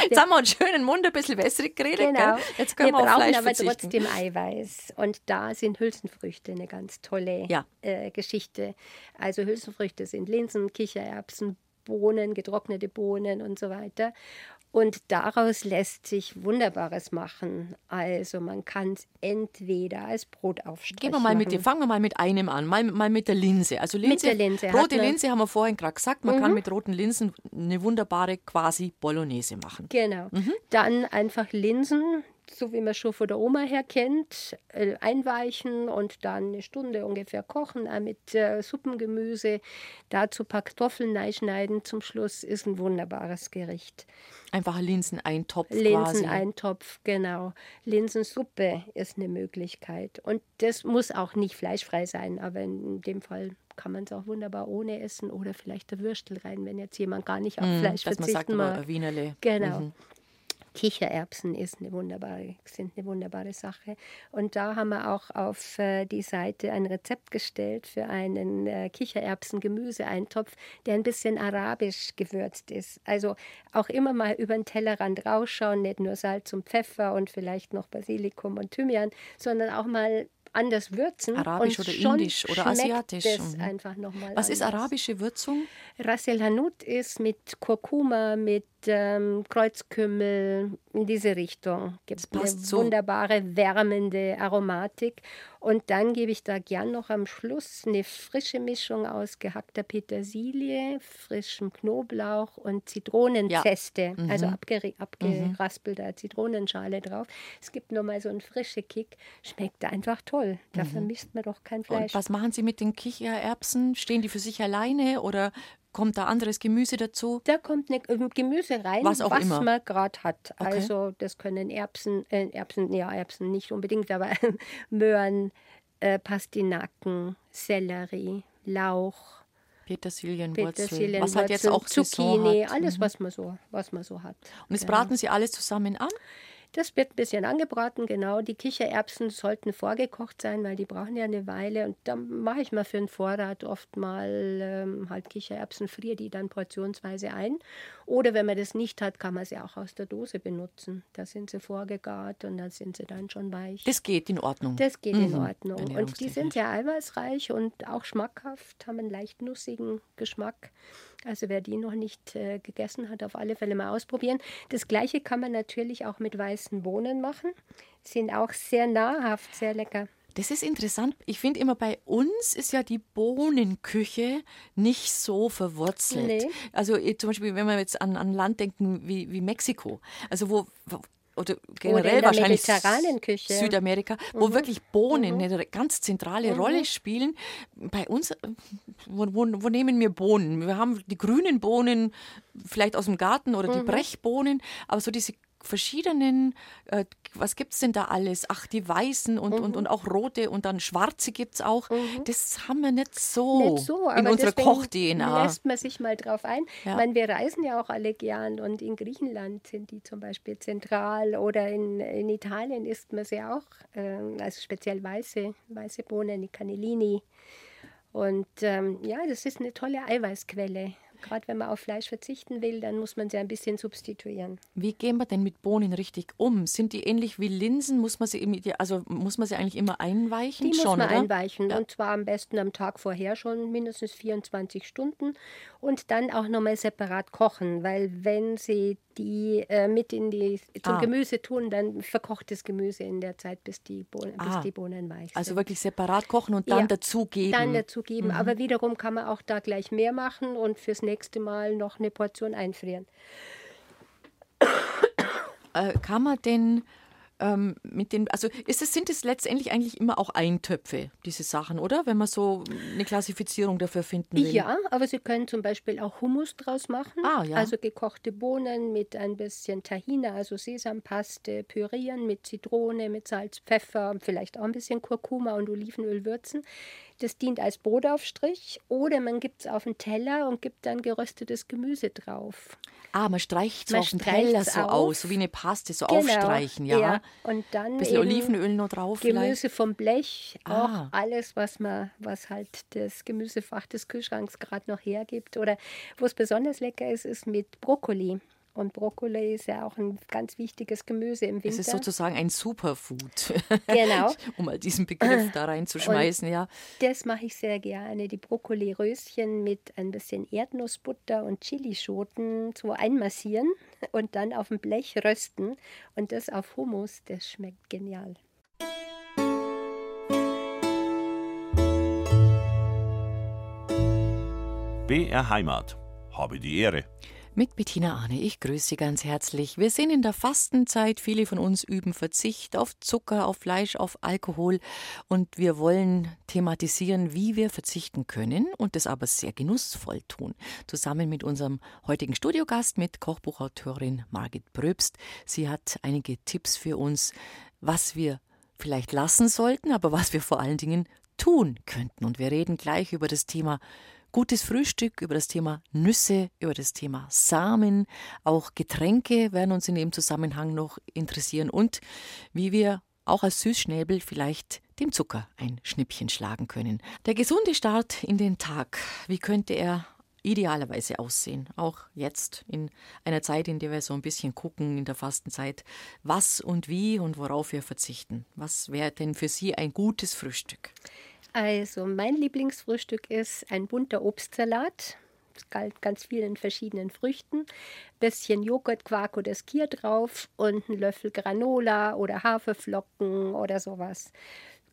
jetzt haben wir einen schönen Mund, ein bisschen wässrig geredet. Genau. Jetzt können wir, wir auf Fleisch aber verzichten. trotzdem Eiweiß und da sind Hülsenfrüchte eine ganz tolle ja. äh, Geschichte. Also Hülsenfrüchte sind Linsen, Kichererbsen, Bohnen, getrocknete Bohnen und so weiter. Und daraus lässt sich Wunderbares machen. Also man kann es entweder als Brotaufstrich Gehen wir mal mit, fangen wir mal mit einem an, mal, mal mit der Linse. Also Linse, mit der Linse. Rote Linse haben wir vorhin gerade gesagt, man mhm. kann mit roten Linsen eine wunderbare quasi Bolognese machen. Genau. Mhm. Dann einfach Linsen, so wie man schon von der Oma her kennt, äh, einweichen und dann eine Stunde ungefähr kochen, auch mit äh, Suppengemüse, dazu ein paar Kartoffeln schneiden. Zum Schluss ist ein wunderbares Gericht. Einfach Linseneintopf Linseneintopf, genau. Linsensuppe ist eine Möglichkeit. Und das muss auch nicht fleischfrei sein, aber in dem Fall kann man es auch wunderbar ohne essen oder vielleicht der Würstel rein, wenn jetzt jemand gar nicht auf mm, Fleisch dass verzichten man sagt, mag. Wienerle. Genau. Mhm. Kichererbsen ist eine wunderbare, sind eine wunderbare Sache. Und da haben wir auch auf äh, die Seite ein Rezept gestellt für einen äh, Kichererbsen-Gemüseeintopf, der ein bisschen arabisch gewürzt ist. Also auch immer mal über den Tellerrand rausschauen, nicht nur Salz und Pfeffer und vielleicht noch Basilikum und Thymian, sondern auch mal anders würzen. Arabisch oder indisch oder asiatisch. Das mhm. einfach noch mal Was anders. ist arabische Würzung? Ras el Hanout ist mit Kurkuma, mit ähm, Kreuzkümmel in diese Richtung. Gibt eine so. wunderbare wärmende Aromatik. Und dann gebe ich da gern noch am Schluss eine frische Mischung aus gehackter Petersilie, frischem Knoblauch und Zitronenzeste, Ja. also Mhm. abgere- abgeraspelter Zitronenschale drauf. Es gibt nochmal so einen frischen Kick. Schmeckt einfach toll. Da vermisst man doch kein Und Fleisch. was machen Sie mit den Kichererbsen? Stehen die für sich alleine oder kommt da anderes Gemüse dazu? Da kommt ne, ähm, Gemüse rein, Was auch immer. man gerade hat. Okay. Also das können Erbsen, äh, Erbsen, ja Erbsen nicht unbedingt, aber [laughs] Möhren, äh, Pastinaken, Sellerie, Lauch, Petersilienwurzel. Petersilien, was halt jetzt auch Zucchini, alles Mhm. was man so, was man so hat. Und jetzt braten Sie alles zusammen an? Das wird ein bisschen angebraten, genau. Die Kichererbsen sollten vorgekocht sein, weil die brauchen ja eine Weile. Und dann mache ich mal für den Vorrat oft mal ähm, halt Kichererbsen, friere die dann portionsweise ein. Oder wenn man das nicht hat, kann man sie auch aus der Dose benutzen. Da sind sie vorgegart und dann sind sie dann schon weich. Das geht in Ordnung. Das geht in Mhm. Ordnung. Und die sind sehr eiweißreich und auch schmackhaft, haben einen leicht nussigen Geschmack. Also wer die noch nicht äh, gegessen hat, auf alle Fälle mal ausprobieren. Das gleiche kann man natürlich auch mit weißen Bohnen machen. Sind auch sehr nahrhaft, sehr lecker. Das ist interessant. Ich finde immer, bei uns ist ja die Bohnenküche nicht so verwurzelt. Nee. Also eh, zum Beispiel, wenn wir jetzt an, an Land denken wie, wie Mexiko, also wo, wo oder generell in der wahrscheinlich. Südamerika, wo wirklich Bohnen eine ganz zentrale Rolle spielen. Bei uns, äh, wo, wo, wo nehmen wir Bohnen? Wir haben die grünen Bohnen vielleicht aus dem Garten oder die Brechbohnen, aber so diese verschiedenen, äh, was gibt es denn da alles? Ach, die weißen und, und, und auch rote und dann schwarze gibt es auch. Das haben wir nicht so, Nicht so, in unserer Koch-DNA. lässt man sich mal drauf ein. Ja. Ich meine, wir reisen ja auch alle gern und in Griechenland sind die zum Beispiel zentral oder in, in Italien isst man sie auch, ähm, also speziell weiße, weiße Bohnen, die Cannellini. Und ähm, ja, das ist eine tolle Eiweißquelle. Gerade wenn man auf Fleisch verzichten will, dann muss man sie ein bisschen substituieren. Wie gehen wir denn mit Bohnen richtig um? Sind die ähnlich wie Linsen? Muss man sie, also muss man sie eigentlich immer einweichen? Die muss Schon, man oder? einweichen und zwar am besten am Tag vorher schon mindestens 24 Stunden und dann auch nochmal separat kochen, weil wenn Sie die äh, mit in die zum Ah. Gemüse tun, dann verkocht das Gemüse in der Zeit, bis die Bohnen, Ah. bis die Bohnen weich sind. Also wirklich separat kochen und dann Ja, dazugeben. dann dazugeben. Mhm. Aber wiederum kann man auch da gleich mehr machen und fürs nächste Mal noch eine Portion einfrieren. Äh, kann man denn ähm, mit den, also ist es, sind es letztendlich eigentlich immer auch Eintöpfe, diese Sachen, oder? Wenn man so eine Klassifizierung dafür finden will. Ja, aber Sie können zum Beispiel auch Hummus draus machen. Ah, ja. Also gekochte Bohnen mit ein bisschen Tahine, also Sesampaste, pürieren mit Zitrone, mit Salz, Pfeffer, vielleicht auch ein bisschen Kurkuma und Olivenöl würzen. Das dient als Brotaufstrich oder man gibt es auf den Teller und gibt dann geröstetes Gemüse drauf. Ah, man streicht so Man auf streicht's Teller so auf. aus, so wie eine Paste, so Genau, aufstreichen, ja. Und dann Ein bisschen Olivenöl noch drauf vielleicht. Gemüse vom Blech, Ah. auch alles, was man, was halt das Gemüsefach des Kühlschranks gerade noch hergibt. Oder wo es besonders lecker ist, ist mit Brokkoli. Und Brokkoli ist ja auch ein ganz wichtiges Gemüse im Winter. Es ist sozusagen ein Superfood. Genau. [laughs] um mal diesen Begriff da reinzuschmeißen, ja. Das mache ich sehr gerne. Die Brokkoli-Röschen mit ein bisschen Erdnussbutter und Chilischoten so einmassieren [laughs] und dann auf dem Blech rösten. Und das auf Hummus, das schmeckt genial. BR Heimat. Habe die Ehre. Mit Bettina Arne, ich grüße Sie ganz herzlich. Wir sind in der Fastenzeit. Viele von uns üben Verzicht auf Zucker, auf Fleisch, auf Alkohol. Und wir wollen thematisieren, wie wir verzichten können und das aber sehr genussvoll tun. Zusammen mit unserem heutigen Studiogast, mit Kochbuchautorin Margit Bröbst. Sie hat einige Tipps für uns, was wir vielleicht lassen sollten, aber was wir vor allen Dingen tun könnten. Und wir reden gleich über das Thema gutes Frühstück, über das Thema Nüsse, über das Thema Samen, auch Getränke werden uns in dem Zusammenhang noch interessieren und wie wir auch als Süßschnäbel vielleicht dem Zucker ein Schnippchen schlagen können. Der gesunde Start in den Tag, wie könnte er idealerweise aussehen? Auch jetzt in einer Zeit, in der wir so ein bisschen gucken in der Fastenzeit, was und wie und worauf wir verzichten. Was wäre denn für Sie ein gutes Frühstück? Also mein Lieblingsfrühstück ist ein bunter Obstsalat. ganz vielen verschiedenen Früchten. Bisschen Joghurt, Quark oder Skier drauf und einen Löffel Granola oder Haferflocken oder sowas.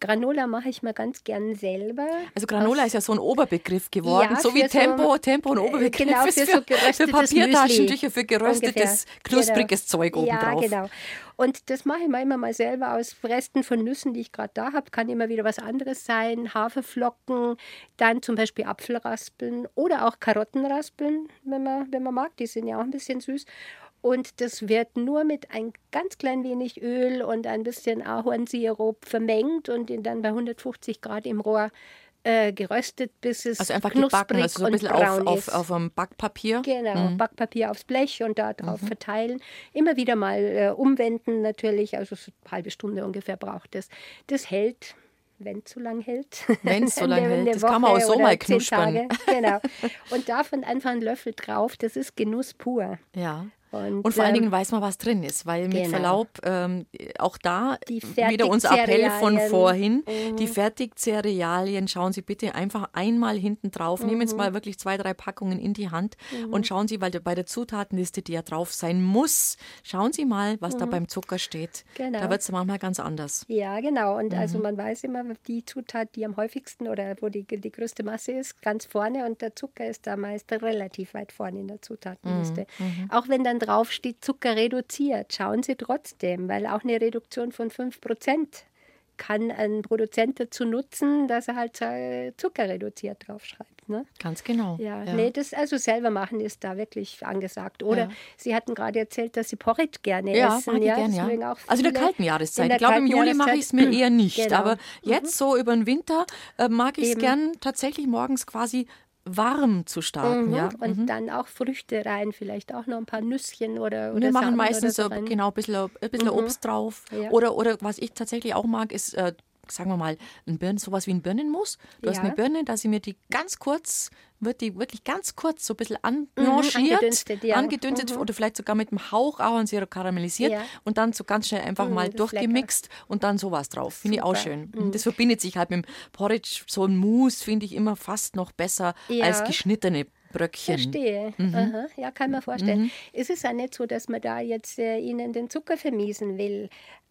Granola mache ich mal ganz gern selber. Also Granola ist ja so ein Oberbegriff geworden, ja, so wie Tempo, so, Tempo ein äh, Oberbegriff genau, ist für, für, für Papiertaschentücher, für geröstetes, Ungefähr. knuspriges genau. Zeug obendrauf. Ja, genau. Und das mache ich mir immer mal selber aus Resten von Nüssen, die ich gerade da habe. Kann immer wieder was anderes sein. Haferflocken, dann zum Beispiel Apfelraspeln oder auch Karottenraspeln, wenn man, wenn man mag. Die sind ja auch ein bisschen süß. Und das wird nur mit ein ganz klein wenig Öl und ein bisschen Ahornsirup vermengt und dann bei 150 Grad im Rohr äh, geröstet, bis es also einfach gebacken, also so ein bisschen auf, auf, auf einem Backpapier. Genau, mhm. Backpapier aufs Blech und da drauf mhm. verteilen. Immer wieder mal äh, umwenden natürlich, also so eine halbe Stunde ungefähr braucht es. Das hält wenn es so lang hält. Wenn es so [laughs] lang hält, das Woche kann man auch so mal knuspern. Genau. [laughs] Und davon einfach einen Löffel drauf, das ist Genuss pur. Ja. Und, und, vor allen Dingen ähm, weiß man, was drin ist, weil mit genau. Verlaub, ähm, auch da wieder unser Appell von vorhin, mhm. die Fertigcerealien, schauen Sie bitte einfach einmal hinten drauf, mhm. nehmen Sie mal wirklich zwei, drei Packungen in die Hand mhm. und schauen Sie, weil bei der Zutatenliste, die ja drauf sein muss, schauen Sie mal, was da mhm. beim Zucker steht. Genau. Da wird es manchmal ganz anders. Ja, genau. Und also mhm. man weiß immer, die Zutat, die am häufigsten oder wo die, die größte Masse ist, ganz vorne und der Zucker ist da meist relativ weit vorne in der Zutatenliste. Mhm. Auch wenn dann drauf steht Zucker reduziert, schauen Sie trotzdem, weil auch eine Reduktion von 5% kann ein Produzent dazu nutzen, dass er halt Zucker reduziert draufschreibt. Ne? Ganz genau. Ja, ja. Nee, das also selber machen ist da wirklich angesagt. Oder ja. Sie hatten gerade erzählt, dass Sie Porridge gerne ja, essen. Mag ich ja, gern, ja. Also in der kalten Jahreszeit. Der ich glaube, im Juli mache ich es mir eher nicht. Genau. Aber jetzt mhm. so über den Winter äh, mag ich es gern tatsächlich morgens quasi warm zu starten. Mhm. Ja. Und mhm. dann auch Früchte rein, vielleicht auch noch ein paar Nüsschen oder, oder Wir machen Sachen meistens so genau ein bisschen, ein bisschen mhm. Obst drauf. Ja. Oder, oder was ich tatsächlich auch mag, ist äh, sagen wir mal, ein Birnen, sowas wie ein Birnenmus. Du ja. hast eine Birne, dass ich mir die ganz kurz, wird die wirklich ganz kurz so ein bisschen anblanchiert, mhm, angedünstet, ja. angedünstet mhm. oder vielleicht sogar mit einem Hauch Ahornsirup karamellisiert ja. und dann so ganz schnell einfach mhm, mal durchgemixt und dann sowas drauf. Finde ich auch schön. Mhm. Das verbindet sich halt mit dem Porridge. So ein Mousse finde ich immer fast noch besser als geschnittene Bröckchen. Verstehe. Mhm. Ja, kann man vorstellen. Mhm. Es ist ja nicht so, dass man da jetzt äh, Ihnen den Zucker vermiesen will.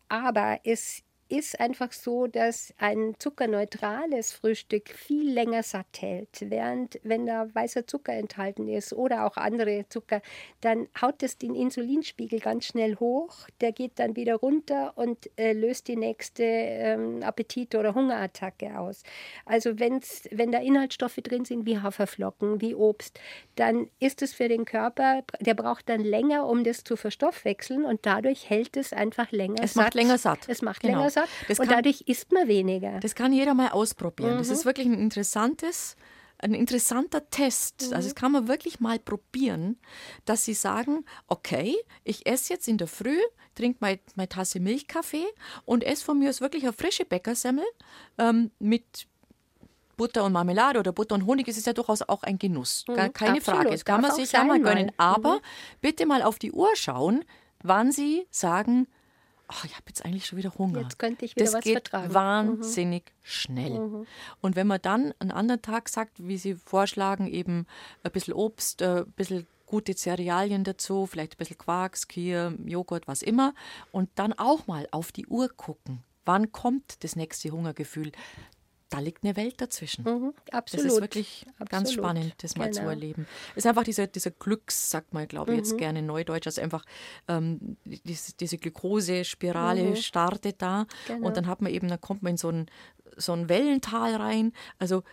Aber es ist einfach so, dass ein zuckerneutrales Frühstück viel länger satt hält. Während, wenn da weißer Zucker enthalten ist oder auch andere Zucker, dann haut es den Insulinspiegel ganz schnell hoch. Der geht dann wieder runter und äh, löst die nächste ähm, Appetit- oder Hungerattacke aus. Also wenn's, wenn da Inhaltsstoffe drin sind wie Haferflocken, wie Obst, dann ist es für den Körper, der braucht dann länger, um das zu verstoffwechseln und dadurch hält es einfach länger es satt. Es macht länger satt. Es macht genau. länger satt hat und kann, dadurch isst man weniger. Das kann jeder mal ausprobieren. Mhm. Das ist wirklich ein interessantes ein interessanter Test. Mhm. Also das kann man wirklich mal probieren, dass sie sagen, okay, ich esse jetzt in der Früh, trinke meine, meine Tasse Milchkaffee und esse von mir aus wirklich eine frische Bäckersemmel ähm, mit Butter und Marmelade oder Butter und Honig. Es ist ja durchaus auch ein Genuss. Mhm, Keine absolut. Frage. Das kann man sich ja mal gönnen. Aber mhm. bitte mal auf die Uhr schauen, wann sie sagen, ach, ich habe jetzt eigentlich schon wieder Hunger. Jetzt könnte ich wieder das was geht vertragen. wahnsinnig mhm. schnell. Mhm. Und wenn man dann einen anderen Tag sagt, wie Sie vorschlagen, eben ein bisschen Obst, äh, ein bisschen gute Cerealien dazu, vielleicht ein bisschen Quark, Skier, Joghurt, was immer, und dann auch mal auf die Uhr gucken. Wann kommt das nächste Hungergefühl? Da liegt eine Welt dazwischen. Mhm, absolut. Das ist wirklich absolut. ganz spannend, das mal genau. zu erleben. Es ist einfach dieser, dieser Glücks, sagt man, glaube ich, mhm. jetzt gerne Neudeutsch, also einfach ähm, diese, diese Glukosespirale mhm. startet da genau. und dann hat man eben, dann kommt man in so ein, so ein Wellental rein. Also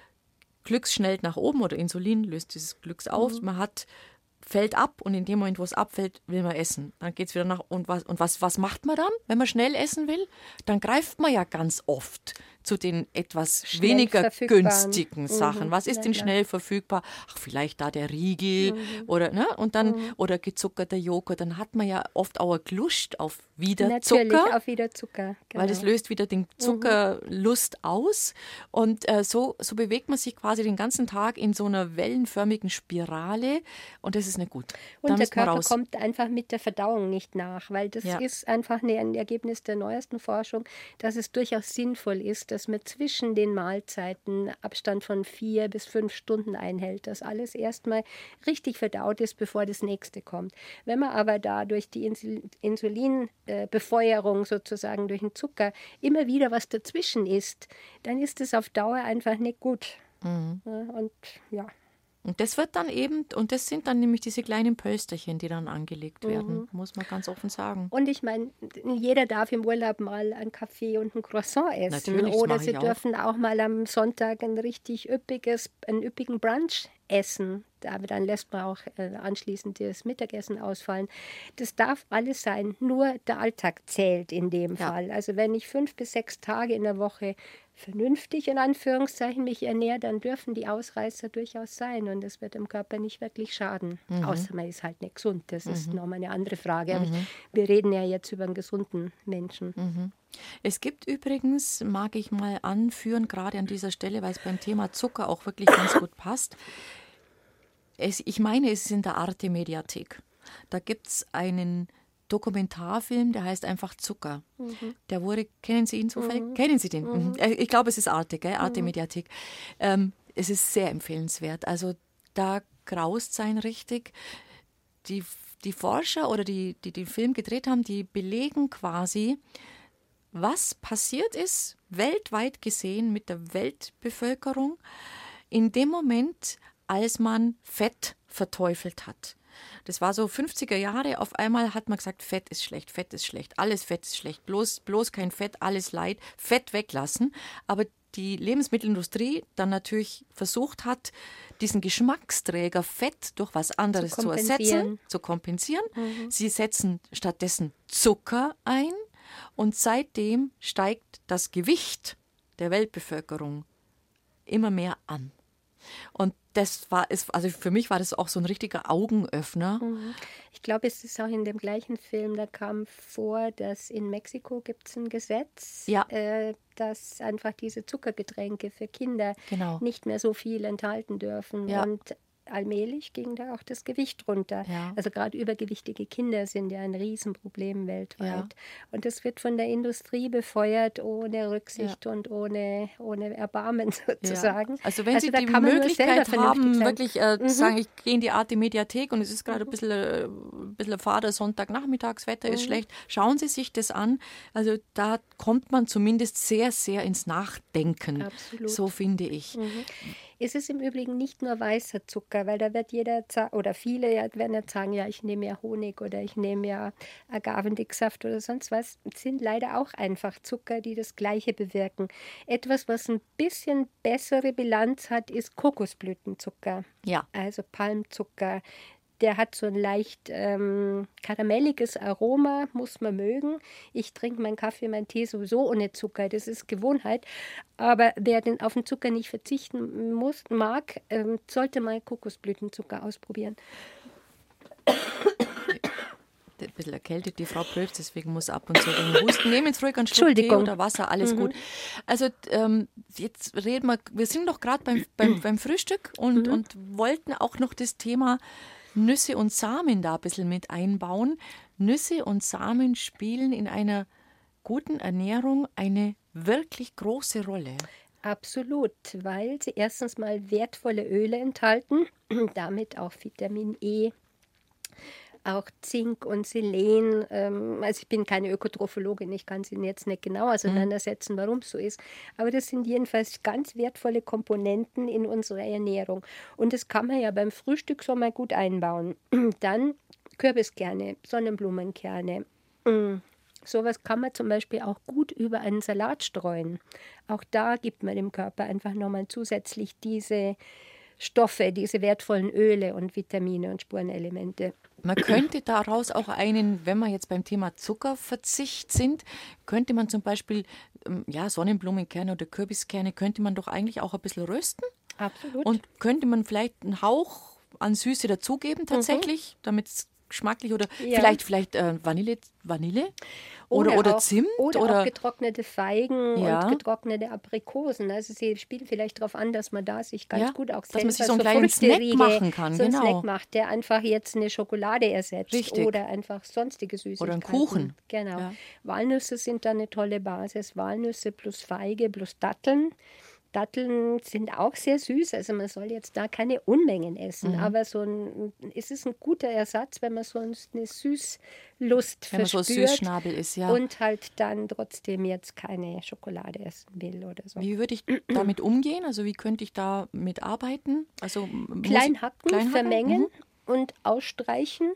Glücks schnellt nach oben oder Insulin löst dieses Glücks auf. Mhm. Man hat fällt ab und in dem Moment, wo es abfällt, will man essen. Dann geht es wieder nach. Und, was, und was, was macht man dann, wenn man schnell essen will? Dann greift man ja ganz oft zu den etwas schnell weniger günstigen mhm. Sachen. Was ist denn schnell verfügbar? Ach, vielleicht da der Riegel mhm. oder ne? Und dann mhm. oder gezuckerter Joghurt. Dann hat man ja oft auch Lust auf wieder Natürlich, Zucker. auf wieder Zucker. Genau. Weil das löst wieder den mhm. Zuckerlust aus. Und äh, so, so bewegt man sich quasi den ganzen Tag in so einer wellenförmigen Spirale. Und das ist nicht gut. Und da der Körper kommt einfach mit der Verdauung nicht nach, weil das ja. ist einfach ein Ergebnis der neuesten Forschung, dass es durchaus sinnvoll ist, dass man zwischen den Mahlzeiten Abstand von vier bis fünf Stunden einhält, dass alles erstmal richtig verdaut ist, bevor das nächste kommt. Wenn man aber da durch die Insulinbefeuerung sozusagen durch den Zucker immer wieder was dazwischen isst, dann ist es auf Dauer einfach nicht gut. Mhm. Und ja. Und das wird dann eben, und das sind dann nämlich diese kleinen Pölsterchen, die dann angelegt werden, mhm. muss man ganz offen sagen. Und ich meine, jeder darf im Urlaub mal einen Kaffee und ein Croissant essen. Natürlich, Oder sie dürfen auch. auch mal am Sonntag ein richtig üppiges, einen üppigen Brunch essen. Aber dann lässt man auch äh, anschließend das Mittagessen ausfallen. Das darf alles sein. Nur der Alltag zählt in dem ja. Fall. Also wenn ich fünf bis sechs Tage in der Woche vernünftig in Anführungszeichen mich ernähre, dann dürfen die Ausreißer durchaus sein und es wird dem Körper nicht wirklich schaden. Mhm. Außer man ist halt nicht gesund. Das mhm. ist nochmal eine andere Frage. Aber mhm. wir reden ja jetzt über einen gesunden Menschen. Mhm. Es gibt übrigens, mag ich mal anführen, gerade an dieser Stelle, weil es beim Thema Zucker auch wirklich ganz gut [coughs] passt. Es, ich meine, es ist in der Arte Mediathek. Da gibt es einen Dokumentarfilm, der heißt einfach Zucker. Mhm. Der wurde, kennen Sie ihn zufällig? Mhm. Kennen Sie den? Mhm. mhm. Äh, ich glaube, es ist Arte, gell? Arte mhm. Mediathek. Ähm, es ist sehr empfehlenswert. Also da graust sein richtig. Die, die Forscher oder die, die den Film gedreht haben, die belegen quasi, was passiert ist, weltweit gesehen mit der Weltbevölkerung, in dem Moment, als man Fett verteufelt hat. Das war so 50er Jahre. Auf einmal hat man gesagt, Fett ist schlecht, Fett ist schlecht, alles Fett ist schlecht, bloß, bloß kein Fett, alles Leid, Fett weglassen. Aber die Lebensmittelindustrie dann natürlich versucht hat, diesen Geschmacksträger Fett durch was anderes zu, zu ersetzen, zu kompensieren. Mhm. Sie setzen stattdessen Zucker ein und seitdem steigt das Gewicht der Weltbevölkerung immer mehr an. Und das war, ist, also für mich war das auch so ein richtiger Augenöffner. Mhm. Ich glaube, es ist auch in dem gleichen Film, da kam vor, dass in Mexiko gibt es ein Gesetz, ja. äh, dass einfach diese Zuckergetränke für Kinder genau. nicht mehr so viel enthalten dürfen. Ja. Und allmählich ging da auch das Gewicht runter. Ja. Also gerade übergewichtige Kinder sind ja ein Riesenproblem weltweit. Ja. Und das wird von der Industrie befeuert ohne Rücksicht ja. und ohne, ohne Erbarmen [laughs] sozusagen. Also wenn also Sie die Möglichkeit haben, wirklich äh, mhm. zu sagen, ich gehe in die Art Mediathek und es ist gerade mhm. ein bisschen, äh, ein bisschen Fader Sonntagnachmittagswetter mhm. ist schlecht, schauen Sie sich das an. Also da kommt man zumindest sehr, sehr ins Nachdenken. Absolut. So finde ich. Mhm. Es ist im Übrigen nicht nur weißer Zucker, weil da wird jeder oder viele werden jetzt sagen, ja, ich nehme ja Honig oder ich nehme ja Agavendicksaft oder sonst was. Es sind leider auch einfach Zucker, die das Gleiche bewirken. Etwas, was ein bisschen bessere Bilanz hat, ist Kokosblütenzucker. Ja. Also Palmzucker, der hat so ein leicht ähm, karamelliges Aroma, muss man mögen. Ich trinke meinen Kaffee, meinen Tee sowieso ohne Zucker, das ist Gewohnheit. Aber wer den auf den Zucker nicht verzichten muss, mag, ähm, sollte mal Kokosblütenzucker ausprobieren. Ein bisschen erkältet, die Frau prüft, deswegen muss ab und zu den Husten. Nehmen jetzt ruhig einen Schluck Tee oder Wasser, alles mhm. gut. Also ähm, jetzt reden wir, wir sind doch gerade beim, beim, [clears throat] beim, Frühstück und, mhm. und wollten auch noch das Thema Nüsse und Samen da ein bisschen mit einbauen. Nüsse und Samen spielen in einer guten Ernährung eine wirklich große Rolle. Absolut, weil sie erstens mal wertvolle Öle enthalten, [clears throat] damit auch Vitamin E, auch Zink und Selen. Ähm, also ich bin keine Ökotrophologin, ich kann es Ihnen jetzt nicht genau auseinandersetzen, mhm. warum es so ist. Aber das sind jedenfalls ganz wertvolle Komponenten in unserer Ernährung. Und das kann man ja beim Frühstück so mal gut einbauen. [clears throat] Dann Kürbiskerne, Sonnenblumenkerne. Mm. Sowas kann man zum Beispiel auch gut über einen Salat streuen. Auch da gibt man dem Körper einfach nochmal zusätzlich diese Stoffe, diese wertvollen Öle und Vitamine und Spurenelemente. Man könnte daraus auch einen, wenn wir jetzt beim Thema Zuckerverzicht sind, könnte man zum Beispiel ähm, ja, Sonnenblumenkerne oder Kürbiskerne, könnte man doch eigentlich auch ein bisschen rösten. Absolut. Und könnte man vielleicht einen Hauch an Süße dazugeben tatsächlich, mhm. damit es geschmacklich oder Ja. vielleicht, vielleicht äh, Vanille, Vanille oder, oder, auch, Zimt oder, oder, auch getrocknete Feigen Ja. und getrocknete Aprikosen. Also sie spielen vielleicht darauf an, dass man da sich ganz Ja, gut auch dass man sich so einen kleinen Snack machen kann, so einen genau. Snack macht, der einfach jetzt eine Schokolade ersetzt Richtig. oder einfach sonstige Süßigkeiten. einen Kuchen. Genau. Walnüsse sind da eine tolle Basis. Walnüsse plus Feige plus Datteln. Datteln sind auch sehr süß, also man soll jetzt da keine Unmengen essen, Mhm. aber so ein, es ist ein guter Ersatz, wenn man so eine Süßlust wenn man so ein verspürt Süßschnabel ist, ja. und halt dann trotzdem jetzt keine Schokolade essen will oder so. wie würde ich [clears throat] damit umgehen? Also wie könnte ich da mit arbeiten? Also Klein hacken, klein hacken? vermengen Mhm. und ausstreichen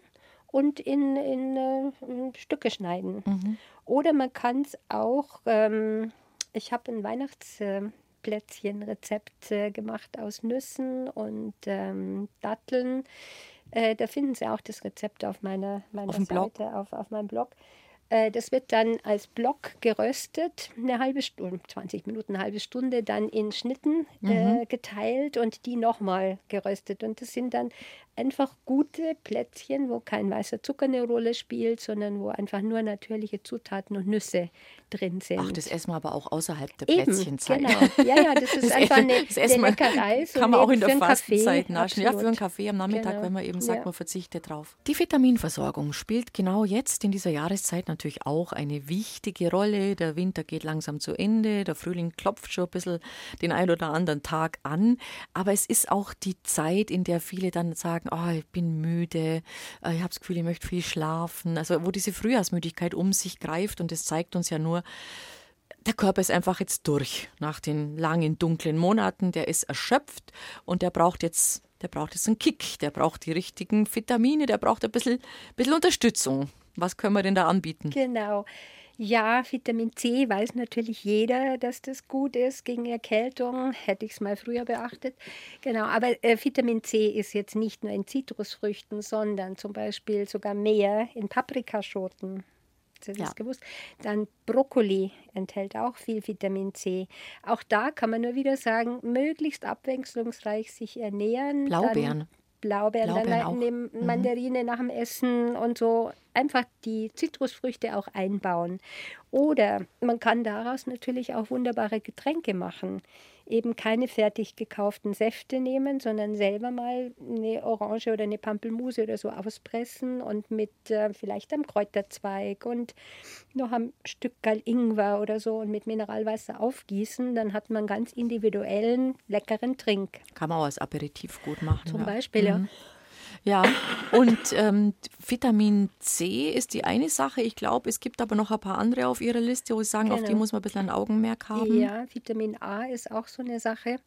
und in, in, äh, in Stücke schneiden. Mhm. Oder man kann es auch, ähm, ich habe ein Weihnachtsplätzchenrezept äh, gemacht aus Nüssen und ähm, Datteln. Äh, da finden Sie auch das Rezept auf meiner, meiner Auf? Seite, auf, auf meinem Blog. Äh, Das wird dann als Block geröstet, eine halbe Stunde, 20 Minuten, eine halbe Stunde, dann in Schnitten Mhm. äh, geteilt und die nochmal geröstet. Und das sind dann einfach gute Plätzchen, wo kein weißer Zucker eine Rolle spielt, sondern wo einfach nur natürliche Zutaten und Nüsse drin sind. Ach, das essen wir aber auch außerhalb der Eben, Plätzchenzeit. genau. Ja, ja, das ist [laughs] Das einfach eine, das eine Leckerei. so Kann man auch in der einen Fastenzeit naschen. Ja, für einen. Kaffee am Nachmittag, Genau. wenn man eben sagt, Ja. man verzichtet drauf. Die Vitaminversorgung spielt genau jetzt in dieser Jahreszeit natürlich auch eine wichtige Rolle. Der Winter geht langsam zu Ende, der Frühling klopft schon ein bisschen den ein oder anderen Tag an. Aber es ist auch die Zeit, in der viele dann sagen, oh, ich bin müde, äh, ich habe das Gefühl, ich möchte viel schlafen. Also wo diese Frühjahrsmüdigkeit um sich greift und es zeigt uns ja nur, der Körper ist einfach jetzt durch nach den langen dunklen Monaten. Der ist erschöpft und der braucht jetzt, der braucht jetzt einen Kick. Der braucht die richtigen Vitamine. Der braucht ein bisschen, bisschen Unterstützung. Was können wir denn da anbieten? Genau. Ja, Vitamin C weiß natürlich jeder, dass das gut ist gegen Erkältung. Hätte ich es mal früher beachtet. Genau, aber äh, Vitamin C ist jetzt nicht nur in Zitrusfrüchten, sondern zum Beispiel sogar mehr in Paprikaschoten. Hast du das Ja. gewusst? Dann Brokkoli enthält auch viel Vitamin C. Auch da kann man nur wieder sagen, möglichst abwechslungsreich sich ernähren. Blaubeeren. Dann Blaubeeren, Blaubeeren dann auch. nehmen Mhm. Mandarine nach dem Essen und so. Einfach die Zitrusfrüchte auch einbauen. Oder man kann daraus natürlich auch wunderbare Getränke machen. Eben keine fertig gekauften Säfte nehmen, sondern selber mal eine Orange oder eine Pampelmuse oder so auspressen und mit äh, vielleicht einem Kräuterzweig und noch ein Stück Ingwer oder so und mit Mineralwasser aufgießen. Dann hat man ganz individuellen, leckeren Trink. Kann man auch als Aperitif gut machen. Zum ja. Beispiel, ja. Ja, und ähm, Vitamin C ist die eine Sache. Ich glaube, es gibt aber noch ein paar andere auf Ihrer Liste, wo Sie sagen, auf die Genau. muss man ein bisschen ein Augenmerk haben. Ja, Vitamin A ist auch so eine Sache.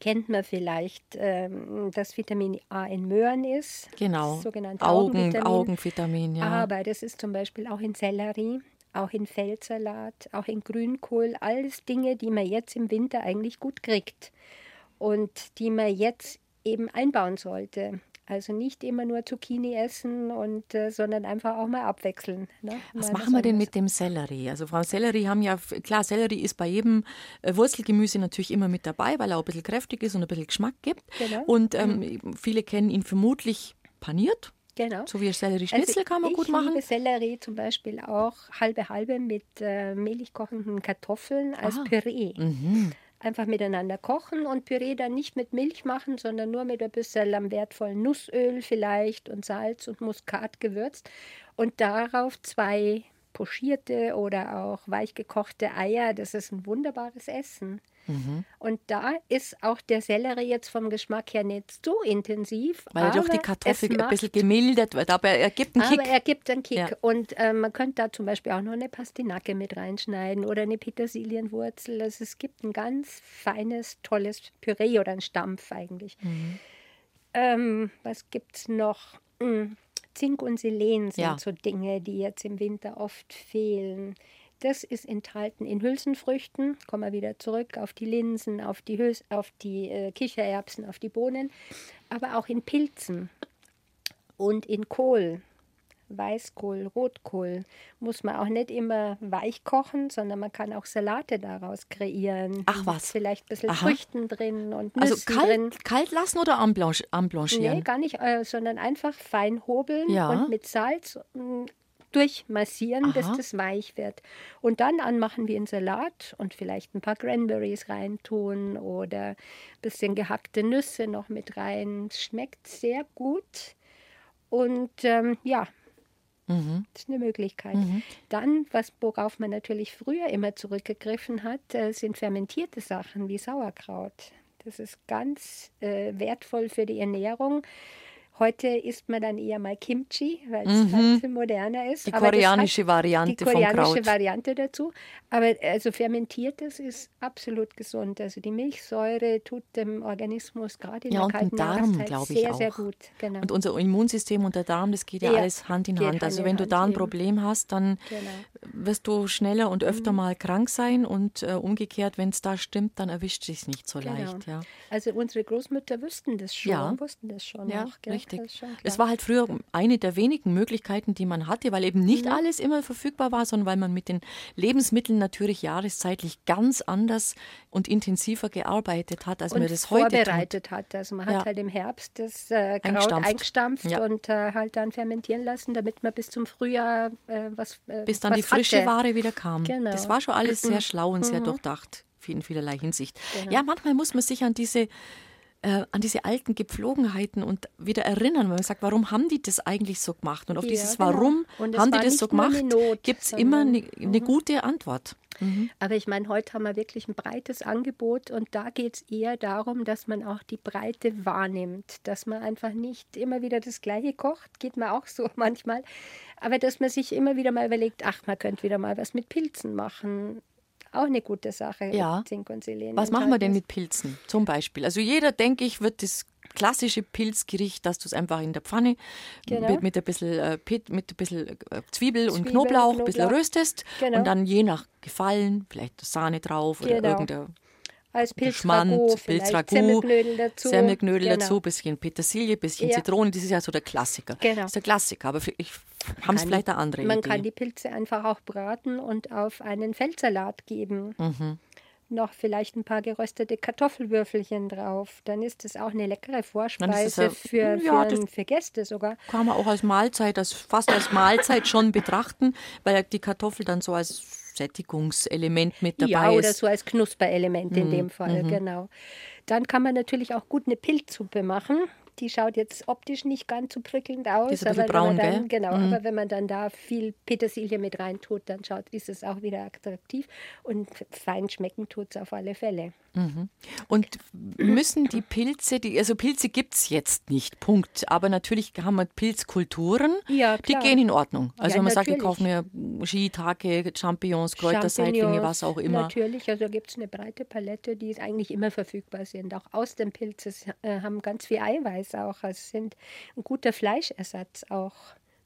Kennt man vielleicht, ähm, dass Vitamin A in Möhren ist. Genau. Das sogenannte Augen, Augenvitamin. Augenvitamin, ja. Aber das ist zum Beispiel auch in Sellerie, auch in Feldsalat, auch in Grünkohl. Alles Dinge, die man jetzt im Winter eigentlich gut kriegt und die man jetzt eben einbauen sollte. Also nicht immer nur Zucchini essen, und, äh, sondern einfach auch mal abwechseln. Ne? Was Mal machen wir denn mit dem Sellerie? Also Frau Sellerie haben ja, klar, Sellerie ist bei jedem äh, Wurzelgemüse natürlich immer mit dabei, weil er auch ein bisschen kräftig ist und ein bisschen Geschmack gibt. Genau. Und ähm, viele kennen ihn vermutlich paniert, Genau. so wie Sellerie-Schnitzel kann man ich gut machen. liebe Sellerie zum Beispiel auch halbe halbe mit äh, mehlig kochenden Kartoffeln als Ah. Püree. Mhm. Einfach miteinander kochen und Püree dann nicht mit Milch machen, sondern nur mit ein bisschen am wertvollen Nussöl vielleicht und Salz und Muskat gewürzt. Und darauf zwei pochierte oder auch weich gekochte Eier. Das ist ein wunderbares Essen. Mhm. Und da ist auch der Sellerie jetzt vom Geschmack her nicht so intensiv. Weil durch die aber Kartoffel ein bisschen gemildert wird, aber er gibt einen aber Kick. er gibt einen Kick. Ja. Und äh, man könnte da zum Beispiel auch noch eine Pastinake mit reinschneiden oder eine Petersilienwurzel. Also es gibt ein ganz feines, tolles Püree oder ein Stampf eigentlich. Mhm. Ähm, was gibt es noch? Hm, Zink und Selen sind Ja. so Dinge, die jetzt im Winter oft fehlen. Das ist enthalten in Hülsenfrüchten. Kommen wir wieder zurück auf die Linsen, auf die, Hülse, auf die äh, Kichererbsen, auf die Bohnen, aber auch in Pilzen und in Kohl. Weißkohl, Rotkohl. Muss man auch nicht immer weich kochen, sondern man kann auch Salate daraus kreieren. Ach was. Vielleicht ein bisschen Aha. Früchten drin und Nüssen Also kalt, drin. kalt lassen oder anblanchieren? Nee, gar nicht, äh, sondern einfach fein hobeln Ja. und mit Salz mm, durchmassieren, bis Aha. das weich wird. Und dann anmachen wie ein Salat und vielleicht ein paar Cranberries reintun oder ein bisschen gehackte Nüsse noch mit rein. Es Schmeckt sehr gut. Und ähm, ja, Mhm. das ist eine Möglichkeit. Dann, was, worauf man natürlich früher immer zurückgegriffen hat, äh, sind fermentierte Sachen wie Sauerkraut. Das ist ganz äh, wertvoll für die Ernährung. Heute isst man dann eher mal Kimchi, weil es halt moderner ist. Mhm. Die Aber koreanische Variante die vom koreanische Kraut. Variante dazu. Aber also fermentiertes ist absolut gesund. Also die Milchsäure tut dem Organismus gerade in Ja, der und dem kalten Darm, glaube ich, sehr, sehr auch. gut. Genau. Und unser Immunsystem und der Darm, das geht ja, Ja, alles Hand in Hand. Hand Also wenn du da ein. Problem hast, dann Genau. wirst du schneller und öfter mal krank sein und äh, umgekehrt, wenn es da stimmt, dann erwischt dich nicht so Genau. leicht. Ja. Also unsere Großmütter wussten das schon, Ja. wussten das schon Ja, noch. Gell? richtig. Schon Es war halt früher eine der wenigen Möglichkeiten, die man hatte, weil eben nicht Mhm. alles immer verfügbar war, sondern weil man mit den Lebensmitteln natürlich jahreszeitlich ganz anders und intensiver gearbeitet hat, als und man das heute tut. vorbereitet hat. Also man hat Ja. halt im Herbst das äh, Kraut Eingestampft. eingestampft, Ja. und äh, halt dann fermentieren lassen, damit man bis zum Frühjahr äh, was äh, bis dann was die frische hatte. Ware wieder kam. Genau. Das war schon alles sehr [clears throat] schlau und Mhm. sehr durchdacht, in vielerlei Hinsicht. Genau. Ja, manchmal muss man sich an diese äh, an diese alten Gepflogenheiten und wieder erinnern, wenn man sagt, warum haben die das eigentlich so gemacht? Und auf Ja, dieses genau. Warum haben die war das so gemacht, gibt es immer eine, sondern- eine gute Antwort. Aber ich meine, heute haben wir wirklich ein breites Angebot und da geht es eher darum, dass man auch die Breite wahrnimmt, dass man einfach nicht immer wieder das Gleiche kocht, geht mir auch so [laughs] manchmal, aber dass man sich immer wieder mal überlegt, ach, man könnte wieder mal was mit Pilzen machen. Auch eine gute Sache, Ja. Zink und Selen. Was machen wir denn mit Pilzen zum Beispiel? Also jeder, denke ich, wird das klassische Pilzgericht, dass du es einfach in der Pfanne Genau. mit, mit ein bisschen, äh, mit ein bisschen äh, Zwiebel, und Zwiebel, Knoblauch, ein bisschen röstest Genau. und dann je nach Gefallen vielleicht Sahne drauf oder Genau. irgendein Als Pilzragout, Semmelknödel dazu. Semmelknödel Genau. dazu, bisschen Petersilie, bisschen Ja. Zitrone. Das ist ja so der Klassiker. Genau. Das ist der Klassiker, aber ich haben es vielleicht eine andere Man Idee. kann die Pilze einfach auch braten und auf einen Feldsalat geben. Mhm. Noch vielleicht ein paar geröstete Kartoffelwürfelchen drauf. Dann ist das auch eine leckere Vorspeise ja- für, ja, für, das- für Gäste sogar. kann man auch als Mahlzeit, als, fast als Mahlzeit schon betrachten, weil die Kartoffel dann so als Sättigungselement mit dabei ja, oder ist. so als Knusperelement in Mhm, dem Fall, genau. Dann kann man natürlich auch gut eine Pilzsuppe machen. Die schaut jetzt optisch nicht ganz so prickelnd aus. Die ist ein aber wenn man braun, dann, gell? Genau, Mhm. aber wenn man dann da viel Petersilie mit reintut, dann schaut, ist es auch wieder attraktiv. Und fein schmecken tut es auf alle Fälle. Und müssen die Pilze, die, also Pilze gibt es jetzt nicht, Punkt. Aber natürlich haben wir Pilzkulturen, Ja, die gehen in Ordnung. Also Ja, wenn man sagt, ich natürlich. kaufe mir Shiitake, Champignons, Kräuterseitlinge, was auch immer. Natürlich, also gibt es eine breite Palette, die eigentlich immer verfügbar sind. Auch aus dem Pilz es, äh, haben ganz viel Eiweiß auch. Also sind ein guter Fleischersatz auch.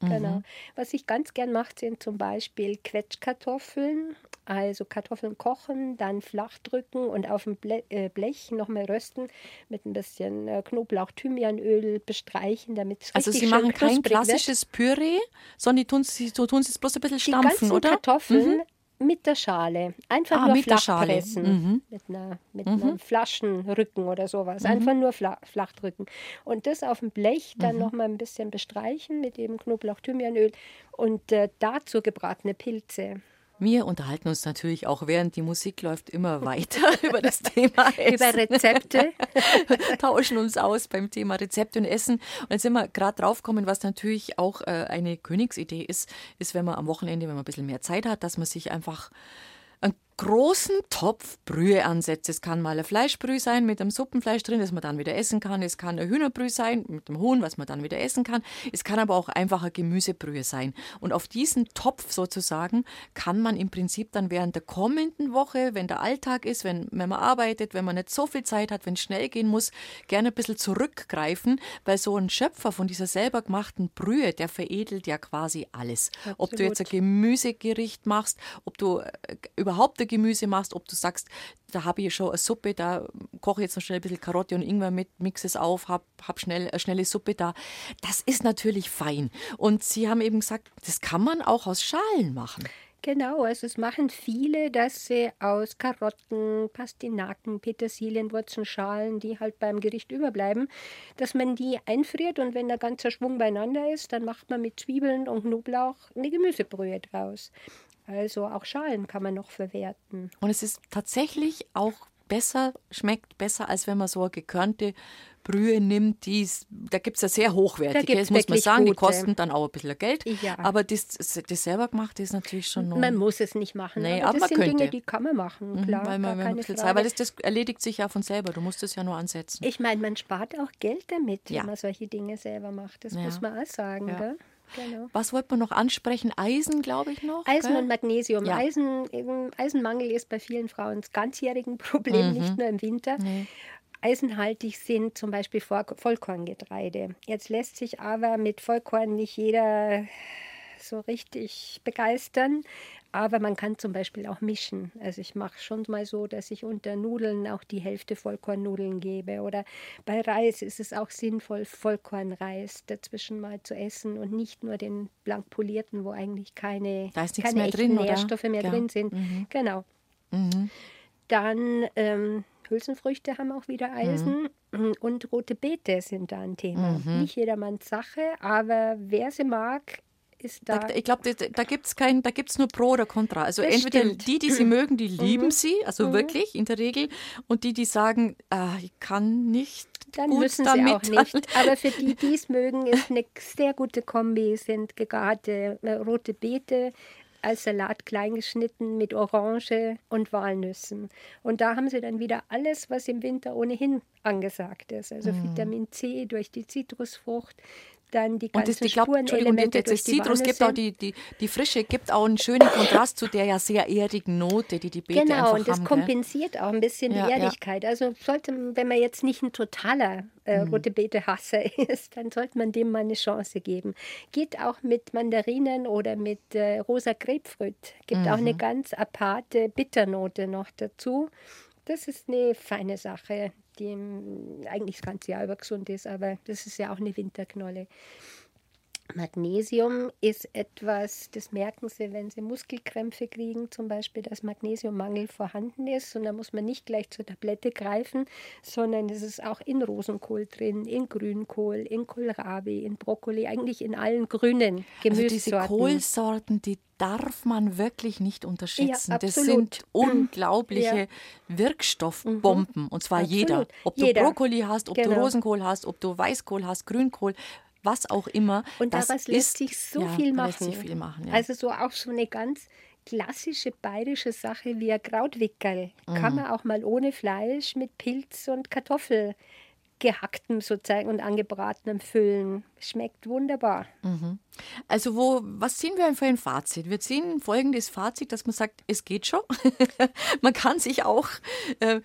Mhm. Genau. Was ich ganz gern mache, sind zum Beispiel Quetschkartoffeln. Also Kartoffeln kochen, dann flach drücken und auf dem Ble äh, Blech nochmal rösten, mit ein bisschen äh, Knoblauch, Thymianöl bestreichen, damit es Also Sie machen kein knusprig wird. klassisches Püree, sondern die tun sie, so tun sie es bloß ein bisschen Die stampfen, ganzen oder? Kartoffeln mit der Schale. Einfach Ah, nur flach pressen. Mhm. Mit, einer, mit einem Flaschenrücken oder sowas. Einfach nur fla flach drücken. Und das auf dem Blech Mhm. dann noch mal ein bisschen bestreichen mit eben Knoblauch, Thymianöl und äh, dazu gebratene Pilze. Wir unterhalten uns natürlich auch, während die Musik läuft, immer [laughs] weiter über das Thema Essen. Über Rezepte. [laughs] tauschen uns aus beim Thema Rezepte und Essen. Und jetzt sind wir gerade draufgekommen, was natürlich auch äh, eine Königsidee ist, ist, wenn man am Wochenende, wenn man ein bisschen mehr Zeit hat, dass man sich einfach einen großen Topf Brühe ansetzt. Es kann mal ein Fleischbrühe sein mit einem Suppenfleisch drin, das man dann wieder essen kann. Es kann ein Hühnerbrühe sein mit dem Huhn, was man dann wieder essen kann. Es kann aber auch einfach eine Gemüsebrühe sein. Und auf diesen Topf sozusagen kann man im Prinzip dann während der kommenden Woche, wenn der Alltag ist, wenn, wenn man arbeitet, wenn man nicht so viel Zeit hat, wenn es schnell gehen muss, gerne ein bisschen zurückgreifen, weil so ein Schöpfer von dieser selber gemachten Brühe, der veredelt ja quasi alles. Ob du jetzt ein Absolut. Gemüsegericht machst, ob du äh, überhaupt Wintergemüse machst, ob du sagst, da habe ich schon eine Suppe, da koche ich jetzt noch schnell ein bisschen Karotte und Ingwer mit, mix es auf, hab, hab schnell eine schnelle Suppe da. Das ist natürlich fein. Und Sie haben eben gesagt, das kann man auch aus Schalen machen. Genau, also es machen viele, dass sie aus Karotten, Pastinaken, Petersilienwurzeln, Schalen, die halt beim Gericht überbleiben, dass man die einfriert und wenn der ganze Schwung beieinander ist, dann macht man mit Zwiebeln und Knoblauch eine Gemüsebrühe draus. Also auch Schalen kann man noch verwerten. Und es ist tatsächlich auch besser, schmeckt besser, als wenn man so eine gekörnte Brühe nimmt, die da gibt es ja sehr hochwertige, das muss man sagen, gute. die kosten dann auch ein bisschen Geld. Ja. Aber das, das selber gemacht ist natürlich schon noch. Man muss es nicht machen. Nee, aber, aber das sind könnte. Dinge, die kann man machen, mhm, klar. weil man, man Zeit, weil das, das, erledigt sich ja von selber, du musst es ja nur ansetzen. Ich meine, man spart auch Geld damit, ja. wenn man solche Dinge selber macht. Das ja. muss man auch sagen. Gell? Genau. Was wollte man noch ansprechen? Eisen, glaube ich noch. Eisen gell? und Magnesium. Ja. Eisen, Eisenmangel ist bei vielen Frauen das ganzjährigen Problem, mhm. nicht nur im Winter. Nee. Eisenhaltig sind zum Beispiel Vollkorngetreide. Jetzt lässt sich aber mit Vollkorn nicht jeder so richtig begeistern. Aber man kann zum Beispiel auch mischen. Also ich mache schon mal so, dass ich unter Nudeln auch die Hälfte Vollkornnudeln gebe. Oder bei Reis ist es auch sinnvoll, Vollkornreis dazwischen mal zu essen und nicht nur den blank polierten, wo eigentlich keine, keine mehr drin, Nährstoffe mehr ja. drin sind. Mhm. Genau. Mhm. Dann ähm, Hülsenfrüchte haben auch wieder Eisen mhm. und rote Beete sind da ein Thema. Mhm. Nicht jedermanns Sache, aber wer sie mag, ist da. da ich glaube, da, da gibt es kein, da gibt's nur Pro oder Contra. Also das entweder stimmt. die, die sie [clears throat] mögen, die lieben mhm. sie, also mhm. wirklich in der Regel, und die, die sagen, ah, ich kann nicht. Dann müssen sie auch nicht. Aber für [laughs] die, die es mögen, ist eine sehr gute Kombi, sind gegarte äh, rote Beete, als Salat kleingeschnitten mit Orange und Walnüssen. Und da haben sie dann wieder alles, was im Winter ohnehin angesagt ist. Also mm. Vitamin C durch die Zitrusfrucht, dann die ganzen und das, ich glaub, Spurenelemente das, das Zitrus gibt auch die, die, die Frische, gibt auch einen schönen Kontrast zu der ja sehr erdigen Note, die die Beete genau, einfach und das haben, kompensiert gell? auch ein bisschen ja, die Erdigkeit. Ja. Also sollte, wenn man jetzt nicht ein totaler äh, mhm. rote Beete-Hasser [laughs] ist, dann sollte man dem mal eine Chance geben. Geht auch mit Mandarinen oder mit äh, rosa Grapefruit. Gibt mhm. auch eine mhm. ganz aparte Bitternote noch dazu. Das ist eine feine Sache die eigentlich das ganze Jahr über gesund ist, aber das ist ja auch eine Winterknolle. Magnesium ist etwas, das merken Sie, wenn Sie Muskelkrämpfe kriegen, zum Beispiel, dass Magnesiummangel vorhanden ist. Und da muss man nicht gleich zur Tablette greifen, sondern es ist auch in Rosenkohl drin, in Grünkohl, in Kohlrabi, in Brokkoli, eigentlich in allen grünen Gemüsesorten. Also diese Kohlsorten, die darf man wirklich nicht unterschätzen. Ja, das sind [clears throat] unglaubliche ja. Wirkstoffbomben. Mhm. Und zwar absolut. jeder. Ob jeder. du Brokkoli hast, ob genau. du Rosenkohl hast, ob du Weißkohl hast, Grünkohl was auch immer. Und daraus lässt sich so ja, viel machen. Viel machen ja. Also so auch so eine ganz klassische bayerische Sache wie ein Krautwickel. Mhm. Kann man auch mal ohne Fleisch mit Pilz und Kartoffel gehacktem sozusagen und angebratenem füllen. Schmeckt wunderbar. Mhm. Also wo, was ziehen wir für ein Fazit? Wir ziehen folgendes Fazit, dass man sagt, es geht schon. [laughs] man kann sich auch äh,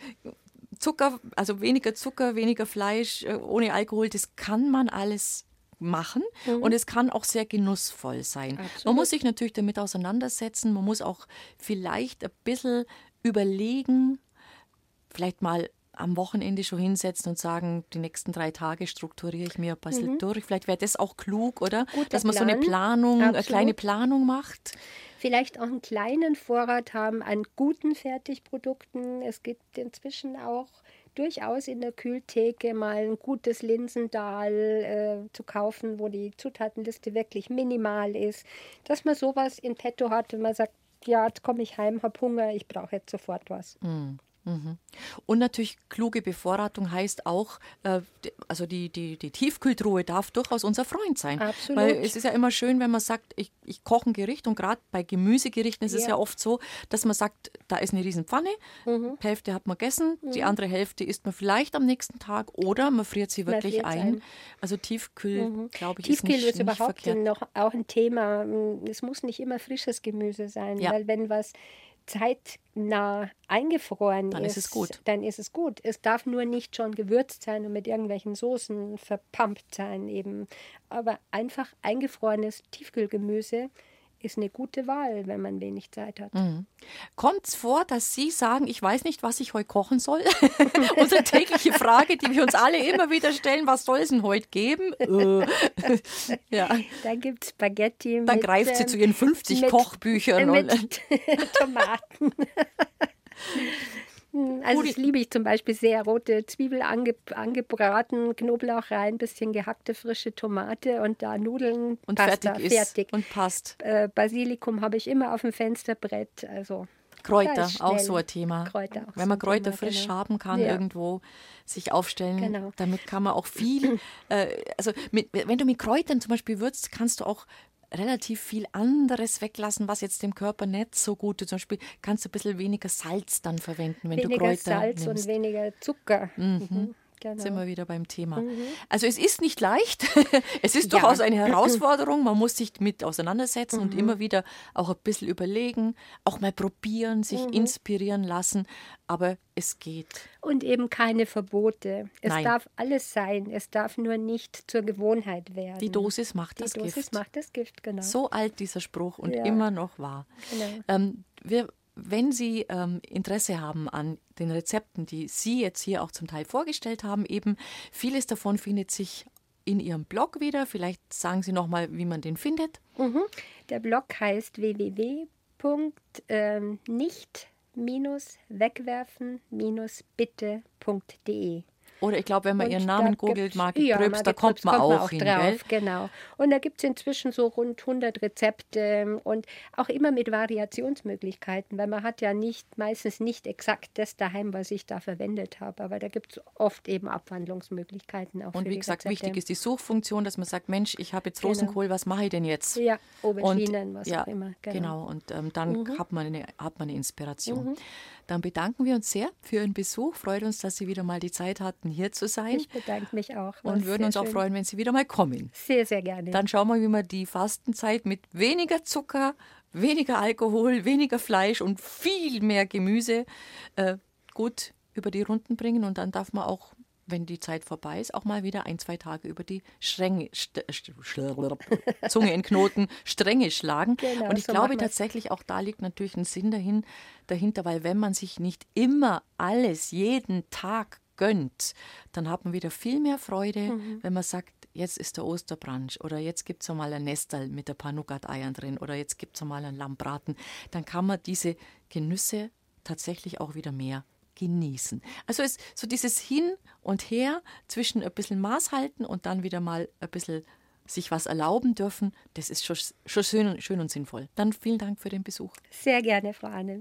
Zucker, also weniger Zucker, weniger Fleisch, äh, ohne Alkohol, das kann man alles machen mhm. und es kann auch sehr genussvoll sein. Absolut. Man muss sich natürlich damit auseinandersetzen, man muss auch vielleicht ein bisschen überlegen, vielleicht mal am Wochenende schon hinsetzen und sagen, die nächsten drei Tage strukturiere ich mir ein bisschen mhm. durch. Vielleicht wäre das auch klug, oder? Guter Dass man Plan. so eine Planung, Absolut. eine kleine Planung macht. Vielleicht auch einen kleinen Vorrat haben an guten Fertigprodukten. Es gibt inzwischen auch durchaus in der Kühltheke mal ein gutes Linsendal äh, zu kaufen, wo die Zutatenliste wirklich minimal ist, dass man sowas in petto hat und man sagt, ja, jetzt komme ich heim, habe Hunger, ich brauche jetzt sofort was. Mhm. Und natürlich kluge Bevorratung heißt auch, äh, also die, die, die Tiefkühltruhe darf durchaus unser Freund sein. Absolut. Weil es ist ja immer schön, wenn man sagt, ich, ich koche ein Gericht und gerade bei Gemüsegerichten ist ja. es ja oft so, dass man sagt, da ist eine Riesenpfanne, mhm. die Hälfte hat man gegessen, mhm. die andere Hälfte isst man vielleicht am nächsten Tag oder man friert sie wirklich ein. ein. Also Tiefkühl, mhm. glaube ich, Tiefkühl ist, nicht, ist überhaupt nicht noch auch ein Thema. Es muss nicht immer frisches Gemüse sein, ja. weil wenn was zeitnah eingefroren dann ist, ist es gut. dann ist es gut. Es darf nur nicht schon gewürzt sein und mit irgendwelchen Soßen verpumpt sein eben. Aber einfach eingefrorenes Tiefkühlgemüse ist eine gute Wahl, wenn man wenig Zeit hat. Mhm. Kommt es vor, dass Sie sagen, ich weiß nicht, was ich heute kochen soll? [laughs] Unsere tägliche Frage, die wir uns alle immer wieder stellen, was soll es denn heute geben? Äh. [laughs] ja. Da gibt es Spaghetti. Dann mit, greift sie zu ihren 50 mit, Kochbüchern. Mit [laughs] Tomaten. Hm, also das liebe ich zum Beispiel sehr. Rote Zwiebel ange, angebraten, Knoblauch rein, bisschen gehackte frische Tomate und da Nudeln, und Pasta, fertig, fertig. und passt. Äh, Basilikum habe ich immer auf dem Fensterbrett. Also Kräuter, auch so ein Thema. Kräuter Wenn man so Kräuter Thema, frisch genau. haben kann, ja. irgendwo sich aufstellen, genau. damit kann man auch viel, [clears throat] äh, also mit, wenn du mit Kräutern zum Beispiel würzt, kannst du auch relativ viel anderes weglassen, was jetzt dem Körper nicht so gut tut. Zum Beispiel kannst du ein bisschen weniger Salz dann verwenden, wenn weniger du Kräuter Salz nimmst. und weniger Zucker. Mhm. Mhm. Genau. Sind wir wieder beim Thema. Mhm. Also es ist nicht leicht. [laughs] es ist ja. durchaus eine [clears throat] Herausforderung. Man muss sich mit auseinandersetzen mhm. und immer wieder auch ein bisschen überlegen, auch mal probieren, sich mhm. inspirieren lassen. Aber es geht. Und eben keine Verbote. Es Nein. darf alles sein. Es darf nur nicht zur Gewohnheit werden. Die Dosis macht Die das Dosis Gift. Die Dosis macht das Gift, genau. So alt dieser Spruch und ja. immer noch wahr. Genau. Ähm, wir wenn Sie ähm, Interesse haben an den Rezepten, die Sie jetzt hier auch zum Teil vorgestellt haben, eben vieles davon findet sich in Ihrem Blog wieder. Vielleicht sagen Sie nochmal, wie man den findet. Mhm. Der Blog heißt www.nicht-wegwerfen-bitte.de. Oder ich glaube, wenn man und ihren Namen googelt, Margit ja, Gröbs, da kommt man, auch, auch hin, drauf. Gell? Genau. Und da gibt es inzwischen so rund 100 Rezepte und auch immer mit Variationsmöglichkeiten, weil man hat ja nicht meistens nicht exakt das daheim, was ich da verwendet habe. Aber da gibt es oft eben Abwandlungsmöglichkeiten auch. Und wie gesagt, Rezepte. wichtig ist die Suchfunktion, dass man sagt, Mensch, ich habe jetzt genau. Rosenkohl, genau. was mache ich denn jetzt? Ja, Auberginen, was ja, auch immer. Genau, genau. und ähm, dann mhm. hat, man eine, hat man eine Inspiration. Mhm. Dann bedanken wir uns sehr für Ihren Besuch. Freut uns, dass Sie wieder mal die Zeit hatten, hier zu sein. Ich bedanke mich auch. Und würden uns schön. auch freuen, wenn Sie wieder mal kommen. Sehr, sehr gerne. Dann schauen wir, wie wir die Fastenzeit mit weniger Zucker, weniger Alkohol, weniger Fleisch und viel mehr Gemüse äh, gut über die Runden bringen. Und dann darf man auch wenn die Zeit vorbei ist, auch mal wieder ein, zwei Tage über die Stränge, st st Zunge in Knoten, Stränge schlagen. Genau, und ich so glaube tatsächlich, auch da liegt natürlich ein Sinn dahin, dahinter, weil wenn man sich nicht immer alles jeden Tag gönnt, dann hat man wieder viel mehr Freude, mhm. wenn man sagt, jetzt ist der Osterbrunch oder jetzt gibt es mal ein Nestal mit ein paar Nougat-Eiern drin oder jetzt gibt es mal einen Lammbraten. Dann kann man diese Genüsse tatsächlich auch wieder mehr genießen. Also es, so dieses Hin und Her zwischen ein bisschen Maß halten und dann wieder mal ein bisschen sich was erlauben dürfen, das ist schon, schon schön, schön und sinnvoll. Dann vielen Dank für den Besuch. Sehr gerne, Frau Anne.